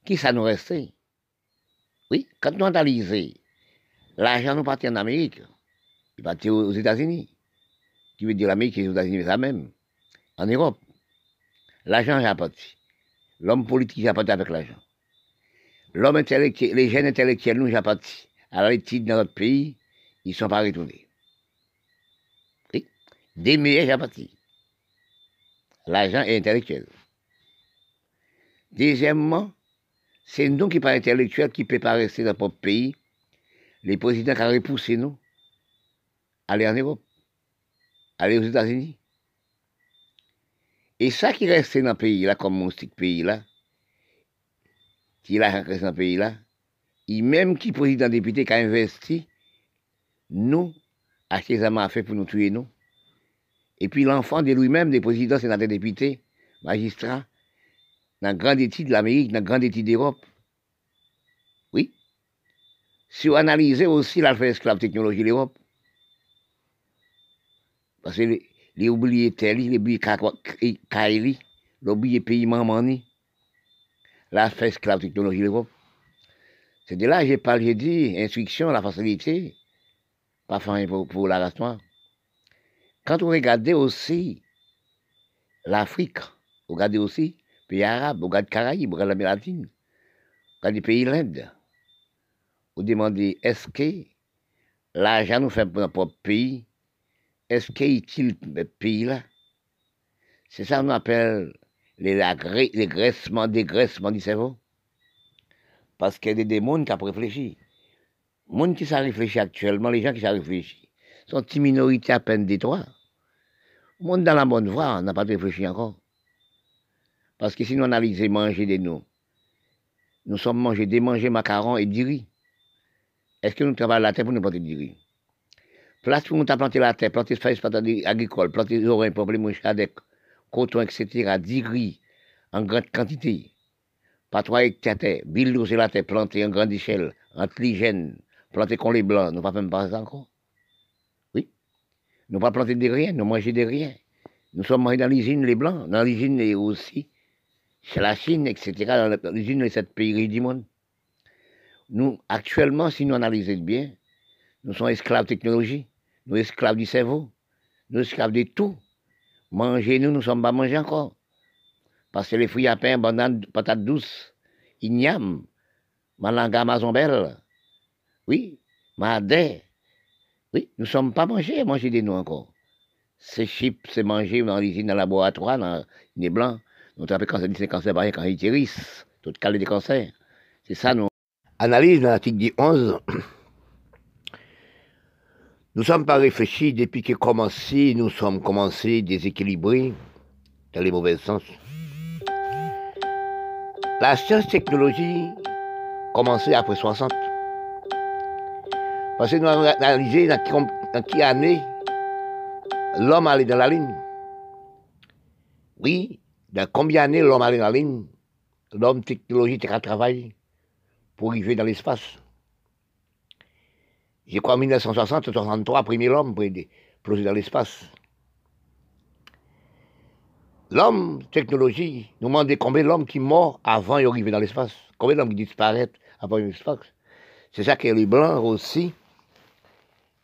Qui ça nous restait? Oui, quand nous analysons, l'argent nous partit en Amérique, il partit aux États-Unis. Qui veut dire l'Amérique et les États-Unis, ça même. En Europe, l'argent est parti. L'homme politique est parti avec l'argent. L'homme intellectuel, les jeunes intellectuels, nous, sont partis à l'étude dans notre pays, ils ne sont pas retournés. Des meilleurs sont partis. L'argent est intellectuel. Deuxièmement, c'est nous qui, pas intellectuels, qui ne pouvons pas rester dans notre pays. Les présidents qui ont repoussé nous, aller en Europe, aller aux États-Unis. Et ça qui reste dans le pays, là, comme mon pays, là, qui reste dans le pays, là, et même qui président député qui a investi, nous, acheter des à fait pour nous tuer, nous. Et puis l'enfant de lui-même, des présidents, sénateurs, députés, magistrats, dans la grande étude de l'Amérique, dans la grande étude d'Europe. Oui. Si on analyse aussi l'alpha esclave technologie de l'Europe, parce que les, oubliés Teli, les oubliés Kaili, les oubliés pays Mamani, l'alpha esclave technologie l'Europe. C'est de là que j'ai parlé, j'ai dit, instruction, la facilité, pas fin pour, pour la race noire. Quand on regarde aussi l'Afrique, on regarde aussi pays arabes, on regarde Caraïbes, on regarde l'Amérique latine, on regarde les pays l'Inde. On demande est-ce que l'argent nous fait pour notre propre pays, est-ce qu'il est utile pour ce pays-là? C'est ça qu'on appelle les, les graissements, dégraissements du cerveau. Parce qu'il y a des démons qui ont réfléchi. Les gens qui savent réfléchir actuellement, les gens qui savent réfléchir, sont une minorité à peine des trois. Le monde dans la bonne voie, on n'a pas réfléchi encore. Parce que si nous analysons manger de nous, nous sommes mangés, démangés macarons et du riz. Est-ce que nous travaillons la terre pour nous planter du riz Place pour nous planter la terre, planter espace agricole, planter les oreilles, pour les avec coton, etc., du riz en grande quantité. Pas trois hectares, bille c'est la terre, planter en grande échelle, jeunes, planter comme les blancs, nous ne pas même pas encore? Oui. Nous pas planter de rien, nous manger de rien. Nous sommes mangés dans l'usine les blancs, dans l'usine aussi c'est la Chine, etc., dans l'usine de cette pays du monde. Nous, actuellement, si nous analysons bien, nous sommes esclaves de technologie, nous esclaves du cerveau, nous esclaves de tout. Manger, nous, nous ne sommes pas mangés encore. Parce que les fruits à pain, bananes, patates douces, igname, malanga, mazombelle, oui, madé, oui, nous ne sommes pas mangés, manger de nous encore. Ces chips, c'est manger dans l'usine, dans le laboratoire, dans les blancs. Nous avons cancer, c'est cancer, quand ils guérissent, tout cas des cancers. C'est ça, nous. analyse dans l'article 11, nous ne sommes pas réfléchis depuis que commencé, nous sommes commencés déséquilibrés dans les mauvais sens. La science-technologie commençait après 60. Parce que nous avons analysé dans, dans quelle année l'homme allait dans la ligne. Oui, dans combien d'années l'homme allait dans la ligne L'homme technologie a travaillé pour arriver dans l'espace. Je crois en 1960-63, premier l'homme plonger dans l'espace. L'homme, technologie, nous demande combien l'homme qui mort avant d'arriver dans l'espace. Combien d'hommes qui disparaissent avant l'espace. C'est ça que les Blancs aussi,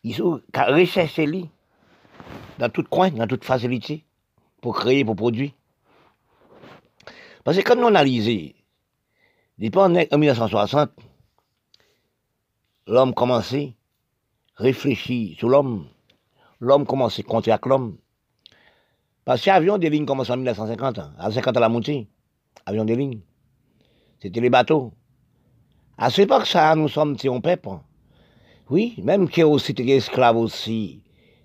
ils ont recherché lui dans tout coin, dans toute facilité, pour créer, pour produire. Parce que quand nous analysons, en 1960, l'homme commençait à réfléchir sur l'homme. L'homme commençait à compter avec l'homme. Parce que des lignes commençait en 1950, à 50 à la montée. Avion des lignes. C'était les bateaux. À cette époque, ça, nous sommes un peuple. Oui, même qu'il y a aussi des esclaves aussi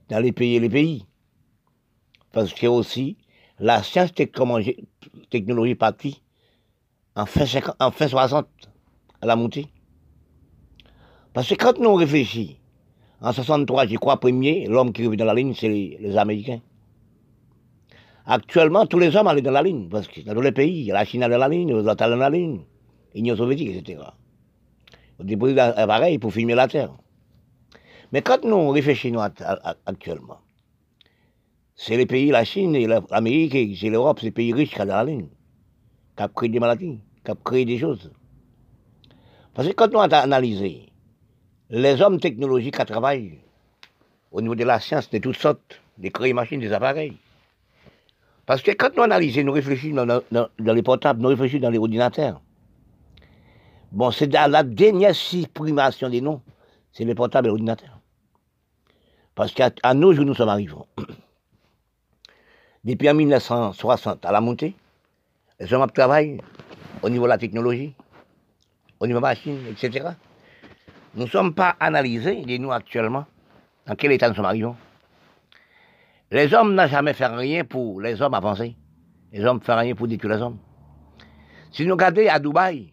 dans les pays et les pays. Parce a aussi la science technologie partie en fin, en fin 60 à la montée. Parce que quand nous réfléchissons, en 63, je crois, premier, l'homme qui est dans la ligne, c'est les, Américains. Actuellement, tous les hommes allaient dans la ligne, parce que dans tous les pays, la Chine est dans la ligne, les États dans la ligne, l'Union soviétique, etc. On dépose l'appareil pour filmer la Terre. Mais quand nous réfléchissons actuellement, c'est les pays, la Chine, l'Amérique, c'est l'Europe, c'est les pays riches qui sont dans la ligne, qui ont créé des maladies, qui ont créé des choses. Parce que quand nous avons analysé les hommes technologiques qui travaillent au niveau de la science de toutes sortes, des créer machines, des appareils, parce que quand nous analysons, nous réfléchissons dans, les portables, nous réfléchissons dans les ordinateurs. Bon, c'est la dernière supprimation des noms, c'est les portables et l'ordinateur. Parce qu'à nos jours, nous sommes arrivés. Depuis 1960 à la montée, les hommes travaillent au niveau de la technologie, au niveau de la machine, etc. Nous ne sommes pas analysés, et nous actuellement, dans quel état nous sommes arrivés. Les hommes n'ont jamais fait rien pour les hommes avancer. Les hommes ne font rien pour détruire les hommes. Si nous regardons à Dubaï,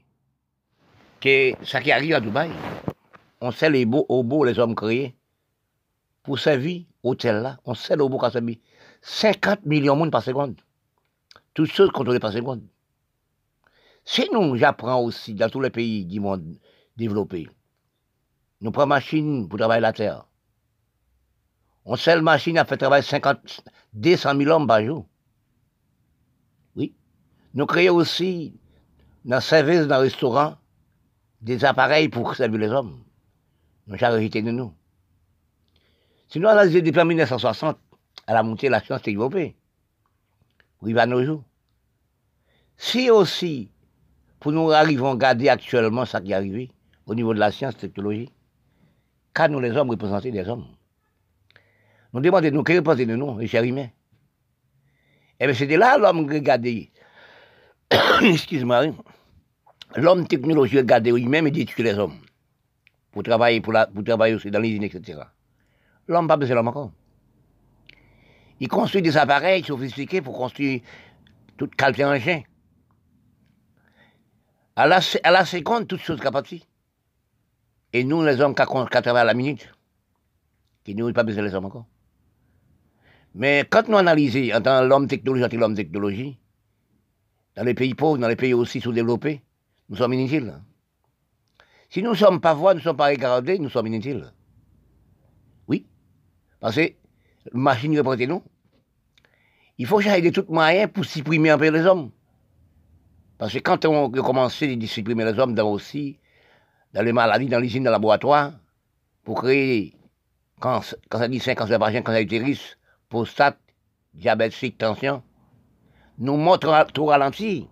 que ça qui arrive à Dubaï, on sait les beaux, au beau les hommes créés pour servir hôtel là, on sait le beau servi. 50 millions de monde par seconde. Toutes choses contrôlées par seconde. Si nous, j'apprends aussi dans tous les pays du monde développé, nous prenons machine pour travailler la terre. On seule machine a fait travailler 50, 200 000 hommes par jour. Oui. Nous créons aussi, dans le service, dans le restaurant, des appareils pour servir les hommes. Nous charité de nous. Sinon, on a depuis 1960, à la montée de la science développée. Oui, à nos jours. Si aussi, pour nous arrivons à garder actuellement ce qui est arrivé au niveau de la science, technologie, car nous les hommes représenter des hommes. Nous demandons, nous, que représenter de nous, les chers humains? Eh bien, c'était là l'homme regardait, [coughs] excuse-moi, hein. l'homme technologie regardait lui-même et détruit les hommes pour travailler, pour, la, aussi dans l'usine, etc. L'homme pas besoin l'homme encore. Il construit des appareils sophistiqués pour construire tout calpe engin. À la, à la seconde, toutes choses capables. Et nous, les hommes qui travaillent à la minute, qui n'ont pas besoin les hommes encore. Mais quand nous analysons en tant l'homme technologie, l'homme technologie, dans les pays pauvres, dans les pays aussi sous-développés, nous sommes inutiles. Si nous ne sommes pas voix, nous ne sommes pas regardés, nous sommes inutiles. Oui. Parce que machine représente nous. Il faut chercher de tout moyens pour supprimer un peu les hommes. Parce que quand on a commencé à supprimer les hommes dans aussi, dans les maladies, dans l'usine, dans le laboratoire, pour créer, quand, quand ça dit 5 cancer vagin, cancer utérus, prostate, diabète, tension, nous montrons tout ralenti.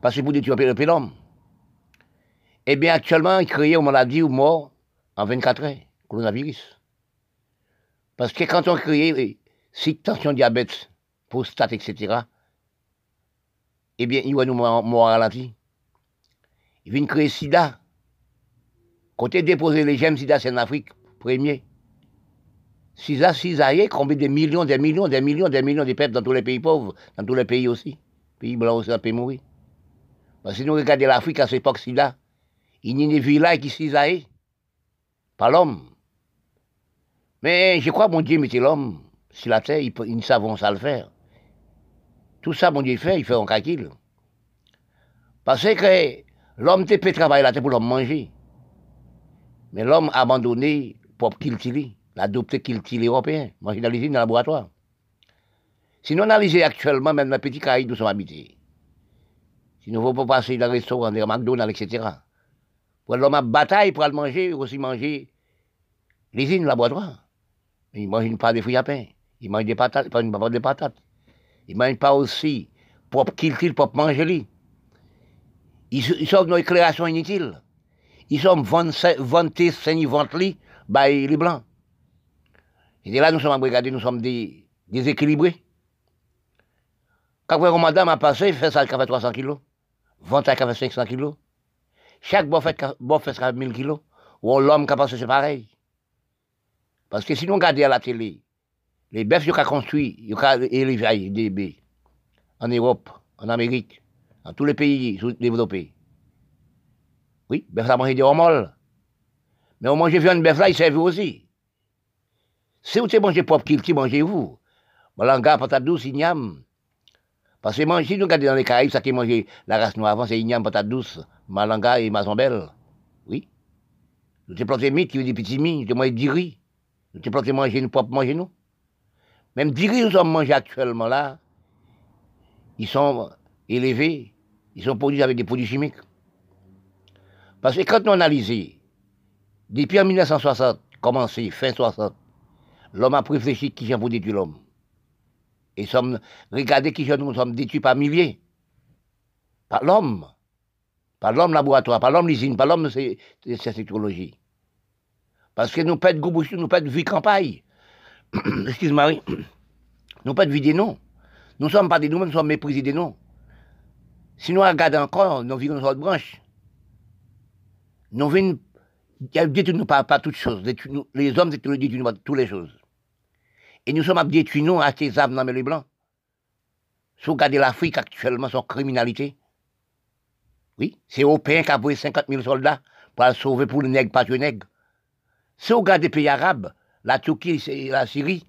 Parce que pour détruire peu l'homme. Eh bien, actuellement, il crée une maladie ou mort en 24 heures, coronavirus. Parce que quand on crée si tension, diabète, prostate, etc., eh bien, il va nous mourir ralenti. Il vient créer sida, Côté déposer les gemmes c'est en Afrique, premier. SIDA, SIDA, combien de millions, des millions, des millions, des millions de peuples dans tous les pays pauvres, dans tous les pays aussi. Pays blancs aussi, ça peut mourir. Parce que si nous regardons l'Afrique à cette époque-là, il y a des villages qui SIDA, pas l'homme. Mais je crois, mon Dieu, mettez l'homme sur la terre, ils, ils savent ça le faire. Tout ça, mon Dieu, fait, il fait un calcul. Parce que l'homme peut travailler la terre pour l'homme manger. Mais l'homme a abandonné pour qu'il tire, l'adopté qu'il tire européen, manger dans l'usine, dans le laboratoire. Si nous analysons actuellement, même dans les petits Caraïbes, nous sommes habités. Si nous ne voulons pas passer dans les restaurants, dans les McDonald's, etc. Pour l'homme a bataille pour aller manger, aussi manger l'usine, le laboratoire. Il ne mange pas des fruits à pain. Il mange des patates, pas des patates. Il ne mange pas aussi pour qu'il tire, pour manger lui. Ils, sont nos éclairations inutiles. Ils sont vantés, saignés, ventelés, par les Blancs. Et là, nous sommes brigadés, nous sommes déséquilibrés. Quand vous madame a passé, il fait ça, il fait 300 kilos. Vente il fait 500 kilos. Chaque bon fait, bon fait 1000 kilos. Ou l'homme qui a passé, c'est pareil. Parce que si nous regardons à la télé, les bœufs qu'ils ont construit, ils ont élevé des bébés en Europe, en Amérique, dans tous les pays développés. Oui, bœuf ça mange des hormones. Mais on mange viande bœuf là, il servent aussi. Si vous mangez propre kilti, mangez-vous. Malanga, patate douce, igname. Parce que si nous regardons dans les Caraïbes, ça qui mangé la race noire avant, c'est igname, patate douce, malanga et mazambelle. Oui. Nous avons planté mythe qui veut dire petit mi, nous avons du riz. Nous avons planté manger nous propre manger nous. Même du riz, nous sommes mangés actuellement là. Ils sont élevés, ils sont produits avec des produits chimiques. Parce que quand on analyse, depuis en 1960, commencé, fin 60, l'homme a réfléchi qui vient pour détruire l'homme. Et sommes, regardez qui nous sommes détruits par milliers. Par l'homme. Par l'homme laboratoire, par l'homme l'usine, par l'homme c'est cette technologie. Parce que nous pas de goût nous pas de vie campagne. [coughs] Excuse-moi, [coughs] nous pas de vie des noms. Nous sommes pas des noms, nous sommes méprisés des noms. Si nous regardons encore, nous vivons dans notre branche. Nous venons détruire pas, pas toutes choses. les hommes détruisent pas toutes les choses. Et nous sommes à détruire nous à ces âmes dans les blancs. Si vous regardez l'Afrique actuellement, son criminalité, oui, c'est Européen qui a envoyé 50 000 soldats pour aller sauver pour les nègres, pas les nègres. Si vous regardez les pays arabes, la Turquie et la Syrie,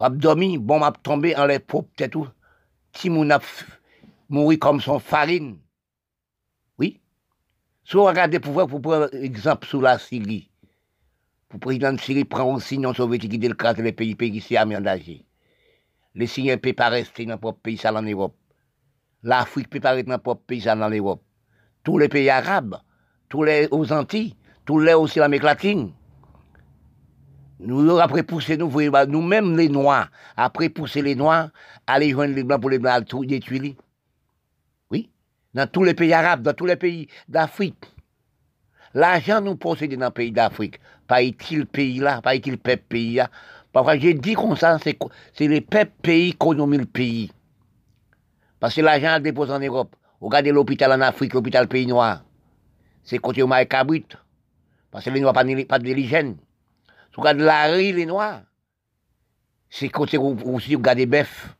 a dormi, bon, m'a tombé en les pauvres, peut-être tout. Si mon a mouru comme son farine. Si vous regardez pour voir, pour prendre exemple sur la Syrie, le président de Syrie prend aussi non soviétique qui déclare les pays, pays qui aménagés. Les Syriens ne peuvent pas rester dans propre pays, ça en Europe. L'Afrique ne peut pas rester dans propre pays, ça en Europe. Tous les pays arabes, tous les aux Antilles, tous les aussi l'Amérique latine. Nous, après pousser, nous, bah, nous-mêmes les Noirs, après pousser les Noirs, aller joindre les Blancs pour les Blancs, détruire. Dans tous les pays arabes, dans tous les pays d'Afrique. L'argent nous possède dans les pays d'Afrique. Pas est-il pays là, pas est-il peuple pays là. Parfois, j'ai dit comme ça, c'est les peuples pays ont mis le pays. Parce que l'argent dépose en Europe. Regardez l'hôpital en Afrique, l'hôpital pays noir. C'est côté au Cabrit. Parce que les Noirs n'ont pas de l'hygiène. Regardez la rue, les Noirs, c'est côté aussi, regardez bœuf.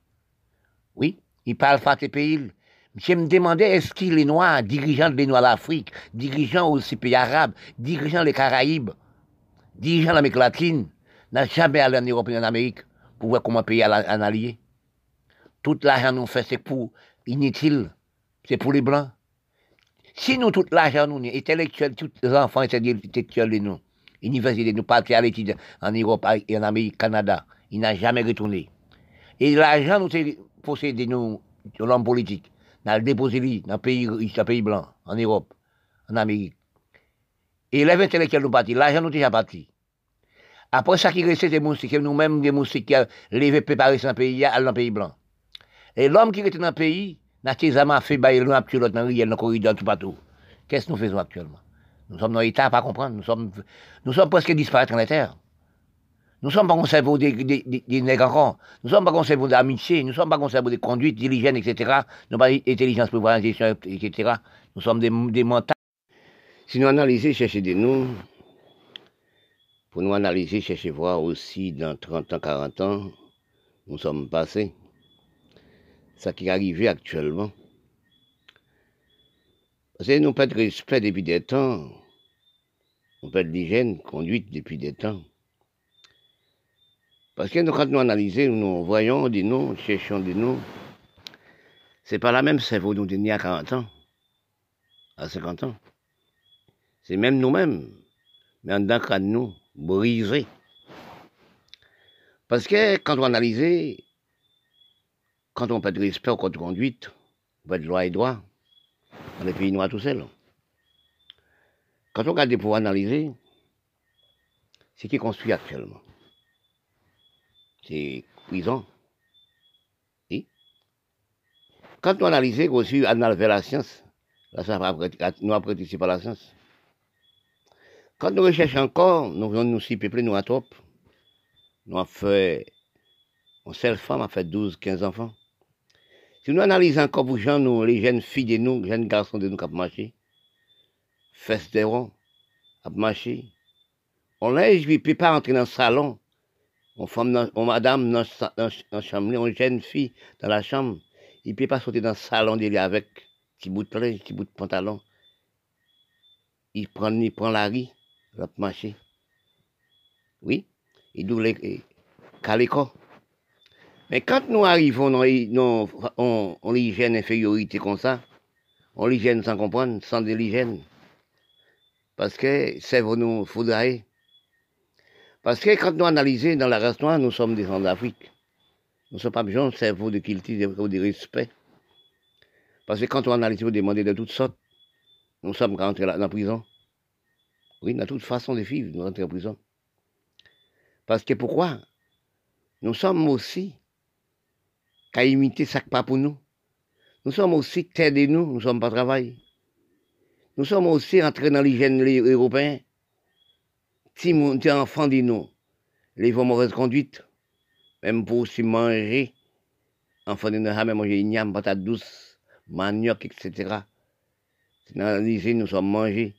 Oui, ils parlent pas ces pays. Je me demandais, est-ce qu'il est noir, dirigeant des Noirs d'Afrique, dirigeant aussi pays arabes, dirigeant les Caraïbes, dirigeant l'Amérique latine, n'a jamais allé en Europe et en Amérique pour voir comment payer un allié. Tout l'argent nous fait, c'est pour inutile, c'est pour les Blancs. Si nous, tout l'argent nous, intellectuels, tous les enfants intellectuels de nous, université, nous partir à l'étude en Europe et en Amérique, Canada, il n'a jamais retourné. Et l'argent nous possédé, nous, l'homme politique, dans le déposé dans le pays, dans pays blanc, en Europe, en Amérique. Et les intellectuels nous partis, l'argent nous déjà parti. Après ça qui restait des moustiques, nous-mêmes des moustiques qui levé préparé dans le pays, dans le pays blanc. Et l'homme qui était dans le pays, n'a jamais fait bailler l'autre dans le corridor, tout partout. Qu'est-ce que nous faisons actuellement? Nous sommes dans l'état à pas comprendre. Nous sommes, nous sommes presque disparaître dans la terre. Nous ne sommes pas conservés des, des, des, des encore. Nous sommes pas conservés d'amitié. Nous ne sommes pas conservés des conduites, d'hygiène, etc. Nous pas d'intelligence pour voir etc. Nous sommes des, des Si nous analysons, chercher de nous, pour nous analyser, chercher voir aussi dans 30 ans, 40 ans, nous sommes passés, ce qui est arrivé actuellement. Parce que nous perdons respect depuis des temps, on perd l'hygiène conduite depuis des temps. Parce que nous, quand nous analysons, nous voyons des noms, cherchons des noms, c'est pas la même cerveau nous y a 40 ans, à 50 ans. C'est même nous-mêmes, mais en dedans de nous, brisés. Parce que quand on analyse, quand on perd respect au code de conduite, on perd loi et droit, dans les pays noirs tout seul. Quand on regarde pour analyser, ce qui construit actuellement, c'est prison. Quand on analyse aussi, on a la science, nous apprécier par la science. Quand nous recherchons encore, nous venons nous si peuplés, nous à trop. Nous avons fait, une seule femme a fait 12, 15 enfants. Si nous analysons encore pour gens, nous, les jeunes filles de nous, les jeunes garçons de nous qui ont marché, festeront, à marcher. On l'a, je ne peux pas entrer dans le salon. On femme, on madame dans, dans, la chambre, on jeune fille dans la chambre. Il ne peut pas sortir dans le salon d'elle avec petit bout de linge, petit bout de pantalon. Il prend, il prend la rue, il va marcher. Oui, il doit les caléco. Mais quand nous arrivons dans, dans, l'hygiène infériorité comme ça, on l'hygiène sans comprendre, sans de l'hygiène. Parce que c'est nous faudrait. Parce que quand nous analysons dans la race noire, nous sommes des gens d'Afrique. Nous ne sommes pas besoin de cerveau de culture ou de respect. Parce que quand on analyse, vous demandez de toutes sortes. Nous sommes rentrés dans la prison. Oui, dans toute façon de vivre, nous rentrons en prison. Parce que pourquoi? Nous sommes aussi qu'à imiter ça pas pour nous. Nous sommes aussi terre de nous, nous ne sommes pas travail. Nous sommes aussi entrés dans l'hygiène européen. Si mon enfant dit nous, les vont mauvaise conduite, même pour aussi manger, enfant de nous jamais manger igname, patate douce, manioc, etc. Dans l'hygiène, nous sommes mangés.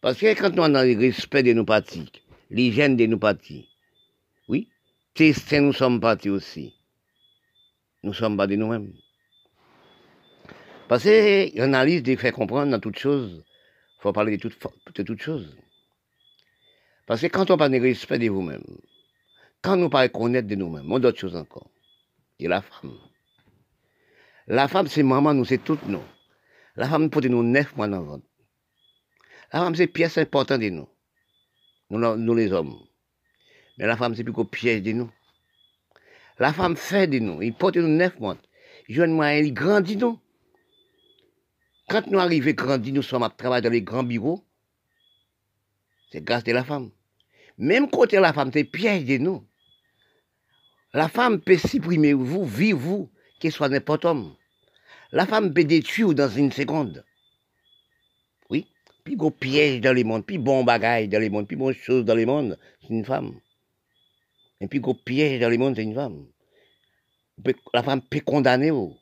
Parce que quand nous avons le respect de nos partis, l'hygiène de nos partis, oui, tester nous sommes partis aussi. Nous sommes pas de nous-mêmes. Parce que l'analyse de faire comprendre dans toutes choses, il faut parler de de toutes choses. Parce que quand on parle de respect de vous-même, quand nous parlons connaître de nous-mêmes, on d'autres choses encore. Et la femme. La femme, c'est maman, nous, c'est toutes nous. La femme porte nous neuf mois dans ventre. La femme, c'est pièce importante de nous. nous. Les hommes. Mais la femme, c'est plus qu'au piège de nous. La femme fait de nous. Il porte nous neuf mois. Jeune moyen, il grandit nous. Quand nous arrivons grandis, nous sommes à travailler dans les grands bureaux. C'est grâce à la femme. Même côté la femme, c'est piège de nous. La femme peut supprimer vous, vivre vous, qu'il soit n'importe homme. La femme peut détruire dans une seconde. Oui. Puis gros piège dans le monde, puis bon bagaille dans le monde, puis bonne chose dans le monde, c'est une femme. Et puis gros piège dans le monde, c'est une femme. La femme peut condamner vous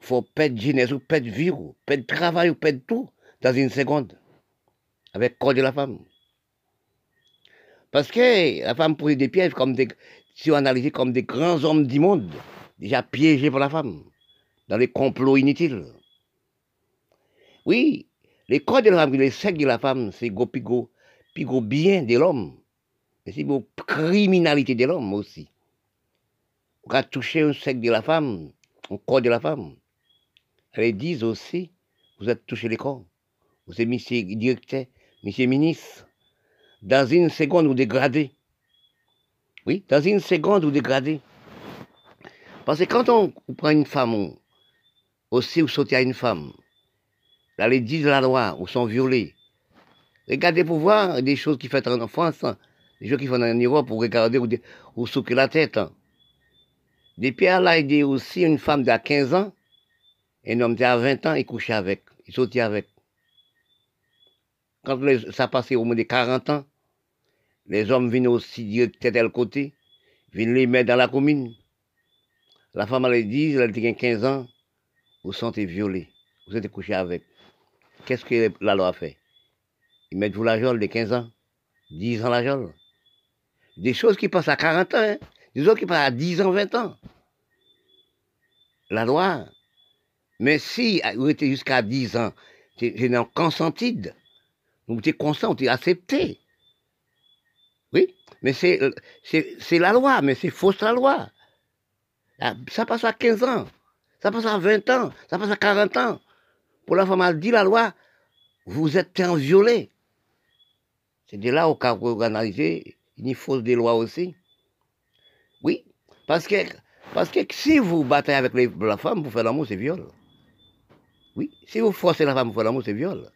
faut perdre jeunesse ou perdre vie ou perdre travail ou perdre tout dans une seconde avec le corps de la femme. Parce que la femme pose des pièges comme des, si on analyse comme des grands hommes du monde, déjà piégés pour la femme, dans les complots inutiles. Oui, les corps de la femme, les sexe de la femme, c'est go pigo, pigo bien de l'homme. Mais c'est une criminalité de l'homme aussi. On toucher un sexe de la femme, un corps de la femme. Elles disent aussi, vous êtes touché les corps. Vous êtes monsieur directeur, monsieur ministre. Dans une seconde, vous dégradez. Oui, dans une seconde, vous dégradez. Parce que quand on, prend une femme, aussi vous sautez à une femme, là, les disent de la loi, ou sont violés. Regardez pour voir des choses qui font en France, hein. des choses qui font en Europe, pour regarder ou, ou souquer la tête. Hein. Depuis là, il dit aussi une femme de 15 ans, un homme à 20 ans, il couchait avec, il sautait avec. Quand ça passait au moins de 40 ans, les hommes viennent aussi dire de tel côté, viennent les mettre dans la commune. La femme, elle dit, elle a 15 ans, vous sentez violé, vous êtes couché avec. qu'est-ce que la loi fait? Ils mettent vous la geôle de 15 ans, 10 ans la geôle. Des choses qui passent à 40 ans, hein? des autres qui passent à 10 ans, 20 ans. La loi. Mais si vous étiez jusqu'à 10 ans, c'est non consentide. Vous étiez consent, vous étiez accepté. Oui, mais c'est la loi, mais c'est fausse la loi. Ah, ça passe à 15 ans, ça passe à 20 ans, ça passe à 40 ans. Pour la femme, elle dit la loi, vous êtes un violé. C'est de là au cas où vous analysez, il faut des lois aussi. Oui, parce que, parce que si vous battez avec la femme pour faire l'amour, c'est viol. Oui, si vous forcez la femme pour faire l'amour, c'est viol.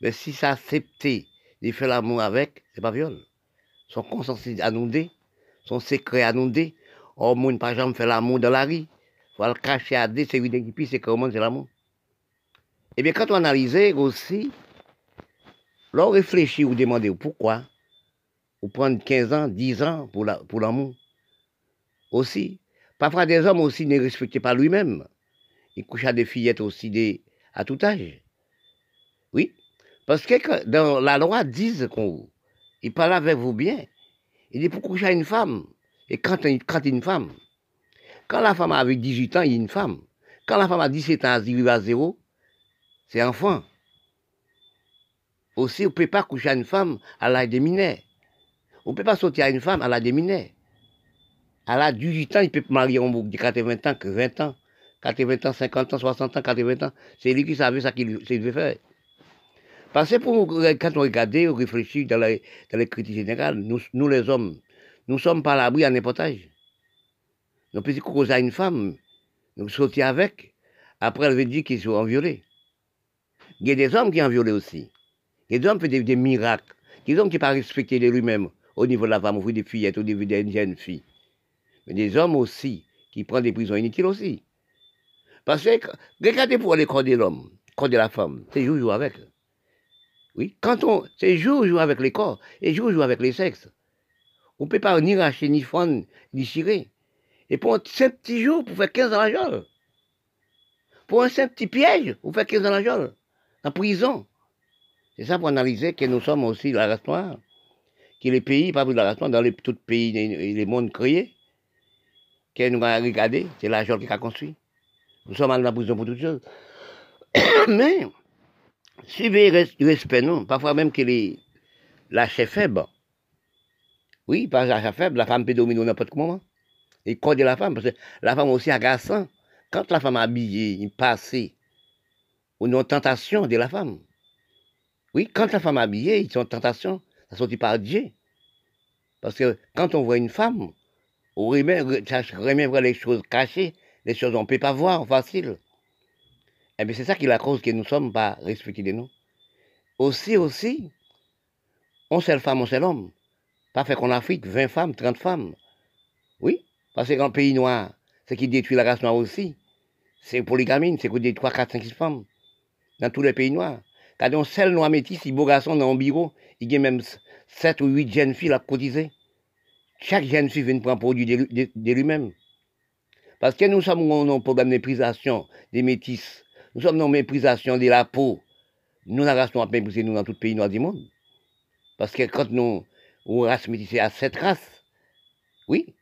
Mais si ça accepté de faire l'amour avec, c'est pas viol. Son consensus annoncé, son secret annoncé, Oh, moun par exemple fait l'amour dans la rue. Faut le cacher à c'est une qui c'est comment c'est l'amour. Eh bien, quand on analyse aussi, l'on réfléchit ou demande pourquoi, ou prendre 15 ans, 10 ans pour l'amour. aussi. Parfois, des hommes aussi ne respectent pas lui-même. Ils couchent à des fillettes aussi à tout âge. Oui. Parce que dans la loi, disent qu'on il parle avec vous bien. Il dit pour coucher à une femme, et quand, quand une femme, quand la femme a 18 ans, il y a une femme. Quand la femme a 17 ans, elle arrive à zéro, c'est enfant. Aussi, on ne peut pas coucher à une femme à l'âge des mineurs. On ne peut pas sortir à une femme à l'âge des mineurs. À l'âge de 18 ans, il peut marier en boucle de 80 ans que 20 ans. 80 ans, 50 ans, 60 ans, 80 ans. C'est lui qui savait ça qu'il devait faire. Parce que quand on regarde, on réfléchit dans les, dans les critiques générales, nous, nous les hommes, nous ne sommes pas à l'abri à n'importe âge. Nous pouvons causer à une femme, nous sortir avec, après elle veut dire qu'ils sont violés. Il y a des hommes qui ont violé aussi. Il y a des hommes qui font des, miracles. Il y a des hommes qui ne pas respecté lui-même au niveau de la femme, au niveau des fillettes, au niveau des jeunes filles. Mais des hommes aussi qui prennent des prisons inutiles aussi. Parce que, regardez pour les corps de l'homme, corps de la femme, c'est jour avec. Oui, quand on, c'est jour jour avec les corps, et jour jour avec les sexes. On ne peut pas ni racheter, ni fondre, ni tirer. Et pour un simple petit jour, pour faire 15 ans la jolle. Pour un simple petit piège, vous faites 15 ans la jolle. En prison. C'est ça pour analyser que nous sommes aussi la race noire. Que les pays, pas de la race noire, dans les tout pays, les, les mondes créés, que nous avons regardé, c'est la jolle qui a construit. Nous sommes dans la prison pour toutes choses. [coughs] Mais, suivez le respect, non. Parfois même que les, la chef faible, oui, par la faible, la femme peut dominer n'importe quel moment. Et de la femme, parce que la femme aussi agaçant. Quand la femme est habillée, il passe, ou une tentation de la femme. Oui, quand la femme est habillée, ils sont tentation, ça sortit par Dieu. Parce que quand on voit une femme, on remet, remet les choses cachées, les choses qu'on ne peut pas voir facile. Eh bien, c'est ça qui est la cause que nous ne sommes pas respectés de nous. Aussi, aussi, on sait le femme, on sait l'homme. Pas fait qu'en Afrique, 20 femmes, 30 femmes. Oui, parce que dans le pays noir, ce qui détruit la race noire aussi, c'est polygamine, c'est qu'on détruit 3, 4, 5, 6 femmes. Dans tous les pays noirs. Quand on seul noir métis, si beau garçon dans un bureau, il y a même 7 ou 8 jeunes filles à cotiser. Chaque jeune fille vient prendre produit de, lui-même. Parce que nous sommes dans un problème de méprisation des métis. Nous sommes dans méprisation de la peau. Nous, la race noire, méprisée nous dans tout pays noir du monde. Parce que quand nous, ou race métissée à sept races. Oui.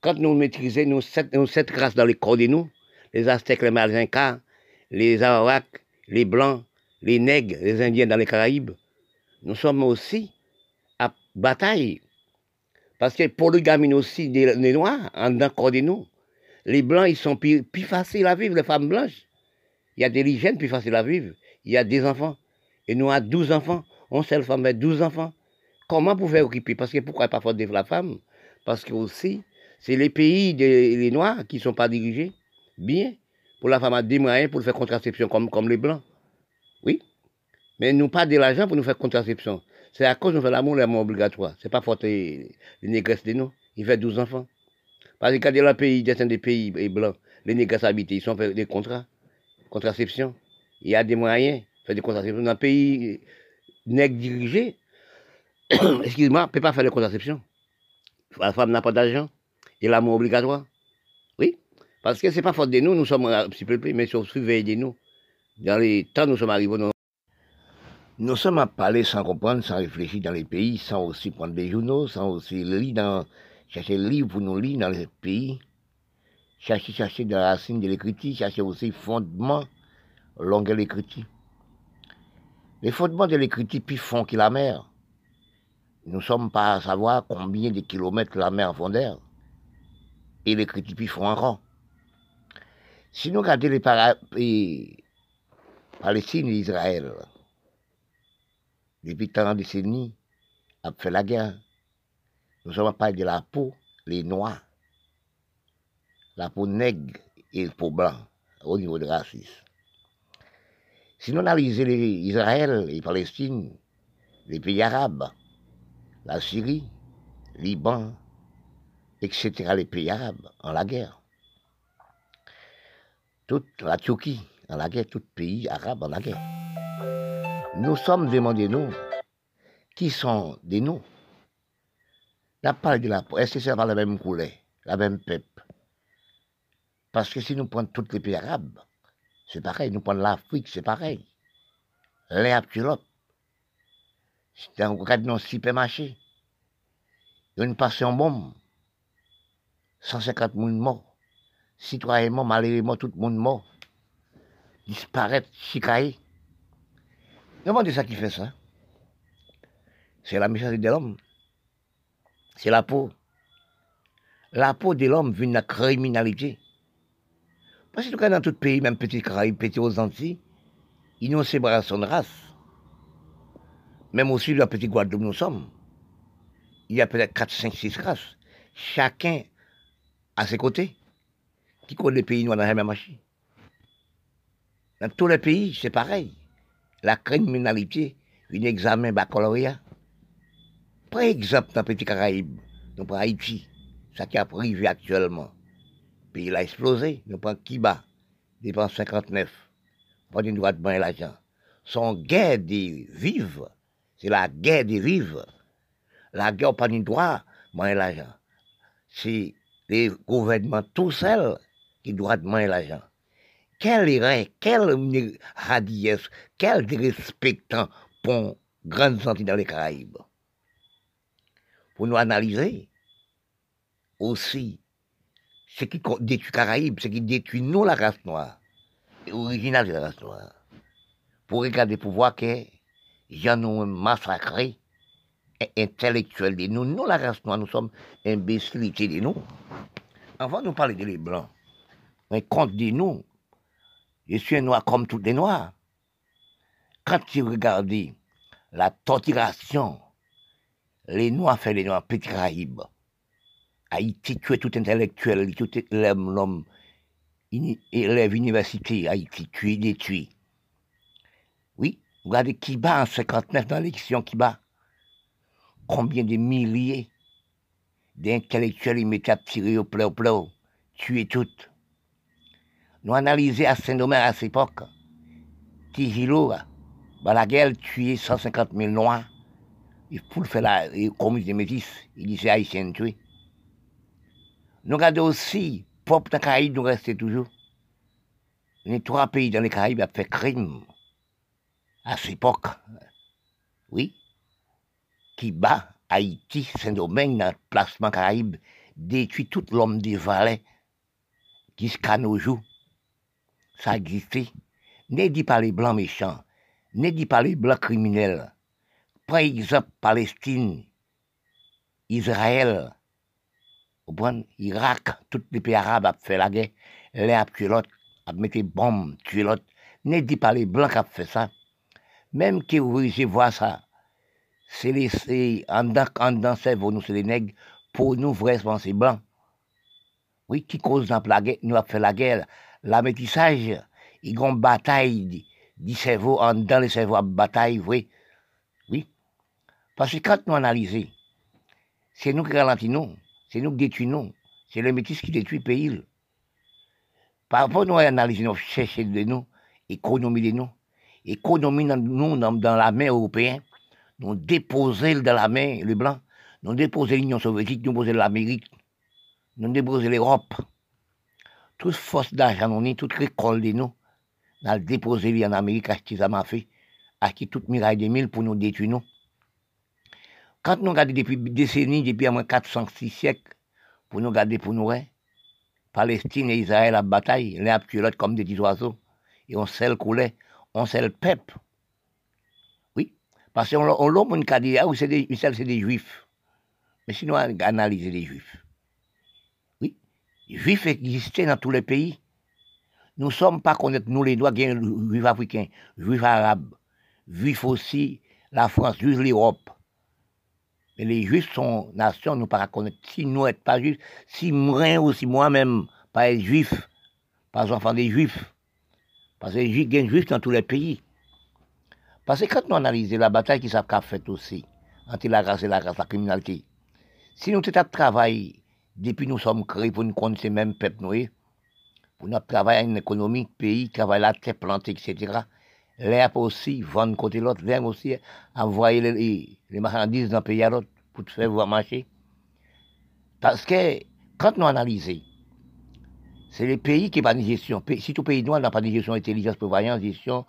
Quand nous maîtrisons nos sept, nos sept races dans les corps de nous, les Aztèques, les Malinkas, les Arawaks, les Blancs, les Nègres, les Indiens dans les Caraïbes, nous sommes aussi à bataille. Parce que pour le gamin aussi des, Noirs, en dans le corps de nous, les Blancs, ils sont plus, faciles à vivre, les femmes blanches. Il y a des hygiènes plus faciles à vivre. Il y a des enfants. Et nous, avons 12 enfants. On sait le femme avec 12 enfants. Comment pouvez occuper? Parce que pourquoi pas de la femme? Parce que aussi, c'est les pays des Noirs qui ne sont pas dirigés bien. Pour la femme a des moyens pour faire contraception comme, les Blancs. Oui. Mais nous pas de l'argent pour nous faire contraception. C'est à cause de fait l'amour, l'amour obligatoire. C'est pas faute les, négresses de nous. Ils font 12 enfants. Parce que quand il y a pays, des pays blancs, les négresses habitent, ils sont fait des contrats, contraception. Il y a des moyens, faire des contraceptions. Dans un pays nègre dirigé, [coughs] excuse-moi, ne peut pas faire la contraception. La femme n'a pas d'argent. Et l'amour obligatoire. Oui. Parce que ce n'est pas faute de nous, nous sommes un petit peu plus, mais surtout veille de nous. Dans les temps, nous sommes arrivés. Nous sommes à parler sans comprendre, sans réfléchir dans les pays, sans aussi prendre des journaux, sans aussi lire dans, chercher le livre pour nous lire dans les pays, chercher, chercher dans la racine de l'écriture, chercher aussi fondement, longueur de l'écriture. Les fondements de l'écriture plus fond que la mer. Nous ne sommes pas à savoir combien de kilomètres la mer en d'air. Et l'écriture plus fond encore. Si nous regardons les, Palestine et Israël, depuis tant de décennies, a fait la guerre. Nous sommes pas de la peau, les noirs, la peau nègre et la peau blanc au niveau de racisme. Si nous analysons Israël et Palestine, les pays arabes, la Syrie, Liban, etc., les pays arabes en la guerre, toute la Turquie en la guerre, tout pays arabe en la guerre. Nous sommes demandés, nous, qui sont des nous La parole de la est-ce que c'est la même couleur, la même peuple? Parce que si nous prenons tous les pays arabes, c'est pareil. Nous prenons l'Afrique, c'est pareil. L'autre. C'est un cas de supermarché. Il y a une passion bombe. 150 000 morts. Citoyens morts, malheureusement, tout le monde mort disparaître, chicailler. Demandez ça qui fait ça. C'est la méchanceté de l'homme. C'est la peau. La peau de l'homme vient de la criminalité. Parce que dans tout pays, même petit Caraïbes, petit aux Antilles, ils ont séparation de race. Même aussi, la petite Guadeloupe, nous sommes. Il y a peut-être 4, 5, 6 races. Chacun à ses côtés. Qui connaît les pays noirs dans la même machine. Dans tous les pays, c'est pareil. La criminalité, un examen baccalauréat. Par exemple, dans Petit nous prenons Haïti, ça qui a privé actuellement. Pays a explosé, nous prenons Kiba, dépense 59. Pas du droit de l'argent. Son guerre des vivres, c'est la guerre des vivres. La guerre pas du droit de l'argent. C'est les gouvernements tout seuls qui doivent demander l'argent. Quel irait, quel radiesse, quel respectant pour grandes Antilles dans les Caraïbes. Pour nous analyser aussi ce qui détruit Caraïbes, ce qui détruit nous la race noire, l'original de la race noire. Pour regarder, pour voir que gens nous massacrés, intellectuels de nous, nous la race noire, nous sommes imbécilités de nous. Avant de nous parler des blancs, mais compte de nous, je suis un noir comme tous les noirs. Quand tu regardes la torturation, les noirs font les noirs petits Caraïbes. Haïti tue tout intellectuel, tout l'homme, élève université, Haïti tue, détruit. Oui, regardez qui bat en 59 dans l'élection qui bat? Combien de milliers d'intellectuels à tirer au pleu, au tuer toutes. Nous analysons à Saint-Domingue à cette époque. Tijilo, la guerre tué 150 000 Noirs. Il faut faire la communauté métis. Il dit c'est haïtien tué. Nous regardons aussi, peuple dans les Caraïbes, nous restons toujours. Les trois pays dans les Caraïbes ont fait crime à cette époque. Oui. Qui bat Haïti, Saint-Domingue, dans le placement Caraïbe, détruit tout l'homme des valets jusqu'à nos jours ça existait. Ne dit pas les blancs méchants, ne dit pas les blancs criminels. Par exemple, Palestine, Israël, Irak, tous les pays arabes ont fait la guerre, l'un a tué l'autre, a mis des bombes, tué l'autre. Ne dit pas les blancs qui ont fait ça. Même vous voyez voir ça, c'est les, en dans, en cerveau, nous, c'est les nègres, pour nous, vraiment, c'est blanc. Oui, qui cause dans la guerre, nous avons fait la guerre la métissage, il y a une bataille du cerveau, dans le cerveau, bataille, oui. Oui. Parce que quand nous analysons, c'est nous qui ralentissons, c'est nous qui détruisons, c'est le métis qui détruit le pays. Par rapport à nous analyser, nous cherchons de nous, économie de nous, économie dans, nous dans, la main européenne, nous déposer dans la main le blanc, nous déposer l'Union soviétique, nous déposer l'Amérique, nous déposer l'Europe. Toute force d'argent, on toute récolte de nous, on a déposé en Amérique, acheté ça m'a fait, acheter toute miraille des mille pour nous détruire nous. Quand nous regardons depuis des décennies, depuis moins 400, 6 siècles, pour nous garder pour nous, Palestine et Israël la bataille, l'un a tué l'autre comme des petits oiseaux, et on sait le couler, on sait le peuple. Oui, parce qu'on on l'a dit, ah, c'est des, c'est des juifs. Mais sinon, analyser les juifs. Oui, les juifs existaient dans tous les pays. Nous ne sommes pas connaître, nous les doigts, juifs africains, juifs arabes, juifs aussi la France, juifs l'Europe. Mais les juifs sont nation, nous pas connaître. Si nous n'êtes pas juifs, si moi aussi moi-même, pas être juif, pas enfant des juifs. Parce que a des juifs dans tous les pays. Parce que quand nous analysons la bataille qui s'est faite aussi, entre la race et la race, la criminalité, si nous avons travail, depuis nous sommes créés pour nous connaître ces mêmes peuples, nous, pour notre travail à une économie, pays, travail la terre plantée, etc., l'air aussi, vendre côté l'autre, l'air aussi, envoyer les, les, marchandises d'un pays à l'autre pour te faire voir marcher. Parce que quand nous analysons, c'est les pays qui n'ont pas de gestion. Si tout pays noir n'a pas de gestion, intelligence, prévoyance, gestion,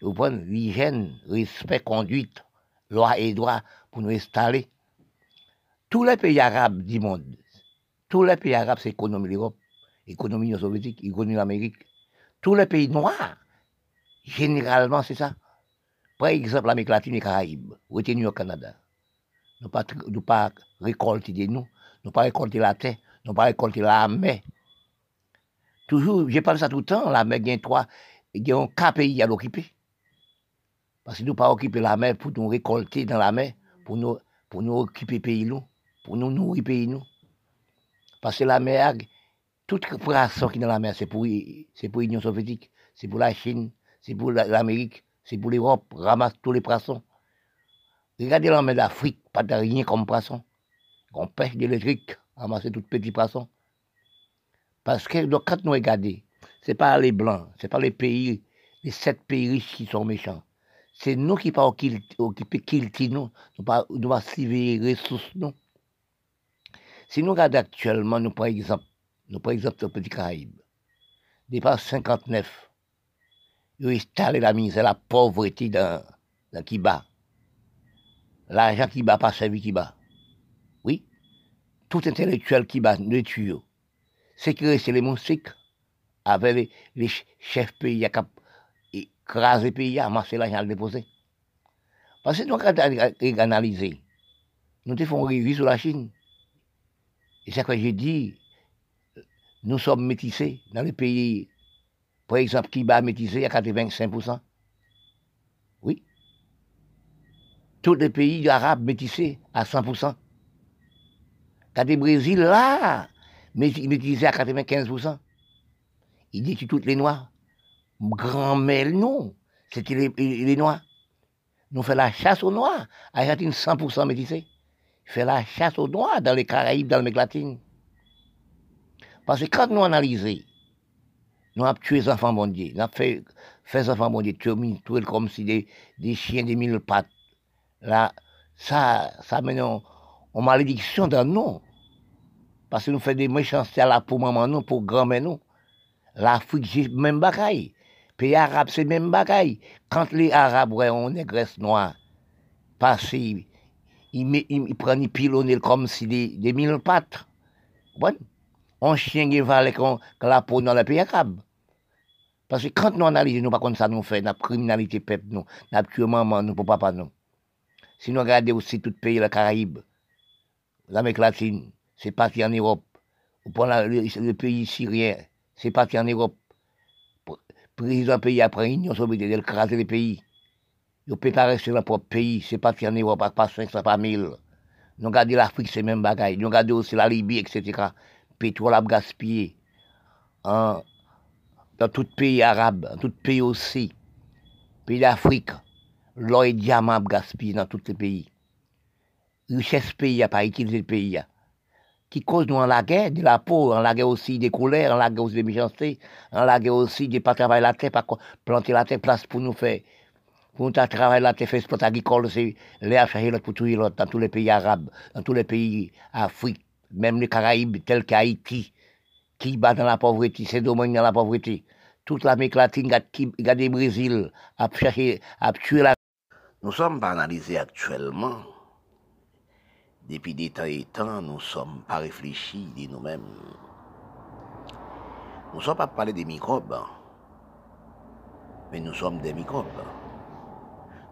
vous prenez l'hygiène, respect, conduite, loi et droit pour nous installer. Tous les pays arabes du monde, tous les pays arabes, c'est l'économie de l'Europe, l'économie soviétique, l'économie de l'Amérique. Tous les pays noirs, Généralement, c'est ça. Par exemple, l'Amérique latine et Caraïbes, retenus au Canada. Nous pas, nous pas récolter de nous, nous pas récolter la terre, nous pas récolter la mer. Toujours, je parle ça tout le temps, la mer, a trois, il y a quatre pays à l'occuper. Parce que nous pas occuper la mer pour nous récolter dans la mer, pour nous, pour nous occuper pays nous, pour nous nourrir pays nous. Parce que la mer, toute poisson qui est dans la mer, c'est pour, c'est pour l'Union soviétique, c'est pour la Chine, c'est pour l'Amérique, c'est pour l'Europe, ramasse tous les poissons. Regardez la mer d'Afrique, pas de rien comme poisson. On pêche d'électrique, ramasser tous les petits poissons. Parce que donc, quand nous regardons, ce n'est pas les Blancs, ce n'est pas les pays, les sept pays riches qui sont méchants. C'est nous qui pas occupés qui nous, nous pas nous pas les ressources. Si nous regardons actuellement, nous par exemple, nous par exemple le Petit Caraïbe, depuis 59, ils ont installé la misère, la pauvreté dans, dans Kiba. L'argent qui bat pas servi qui bat. Oui. Tout intellectuel qui bat ne tue. C'est que c'est les moustiques avec les, chefs pays qui écrasé les pays, amasser l'argent à le déposer. Parce que nous avons analysé. Nous avons révisé sur la Chine. Et c'est ce que j'ai dit. Nous sommes métissés dans les pays par exemple, qui bat métissé à 85%. Oui. Tous les pays arabes métissés à 100%. Quand le Brésil, là, métissé à 95%. Il dit que toutes les Noirs. Grand-mère, non. C'était les, Noirs. Nous faisons la chasse aux Noirs. Argentine 100% métissé. Fait la chasse aux Noirs dans les Caraïbes, dans l'Amérique latine. Parce que quand nous analysons nous avons tué les enfants bon. Nous avons fait, fait les enfants bon Dieu, tué comme si des, des chiens des mille pattes. Là, ça, ça mène en, malédiction dans nous. Parce que nous faisons des méchancetés là pour maman nous, pour grand-mère nous. L'Afrique, c'est même bagaille. Pays arabe, c'est même bagaille. Quand les Arabes, ouais, on est noire, parce ils, prennent, ils comme si des, des mille pattes. Bon on chien qui va avec la peau dans le pays arabe. Parce que quand nous analysons, nous, pas ça nous fait, notre criminalité peuple nous, notre tué maman nous, pour papa nous. Si nous regardons aussi tout le pays, la Caraïbe, l'Amérique latine, c'est parti en Europe. Ou pour le, pays syrien, c'est parti en Europe. Le président pays après l'Union soviétique, il écraser les pays. Il ne pas rester dans leur propre pays, c'est parti en Europe, pas 500, pas 1000. Nous regardons l'Afrique, c'est même bagaille. Nous regardons aussi la Libye, etc pétrole a gaspillé dans tout pays arabe, dans tout pays aussi, pays d'Afrique, l'or et diamant a gaspillé dans tous les pays. Richesse pays a pas utilisé le pays. Qui cause nous en la guerre, de la peau, en la guerre aussi des couleurs, en la guerre aussi des méchancetés, en la guerre aussi de pas travailler la terre, pas planter la terre, place pour nous faire. Pour nous travailler la terre, faire sport agricole, c'est chercher l'autre pour tout l'autre, dans tous les pays arabes, dans tous les pays Afrique même les Caraïbes, tels qu'Haïti, qui bat dans la pauvreté, c'est domaine dans la pauvreté. toute l'Amérique latine, regardez Brésil, à chercher, à tuer la... Nous sommes pas analysés actuellement. Depuis des temps et temps, nous ne sommes pas réfléchis de nous-mêmes. Nous ne sommes pas parler des microbes, mais nous sommes des microbes.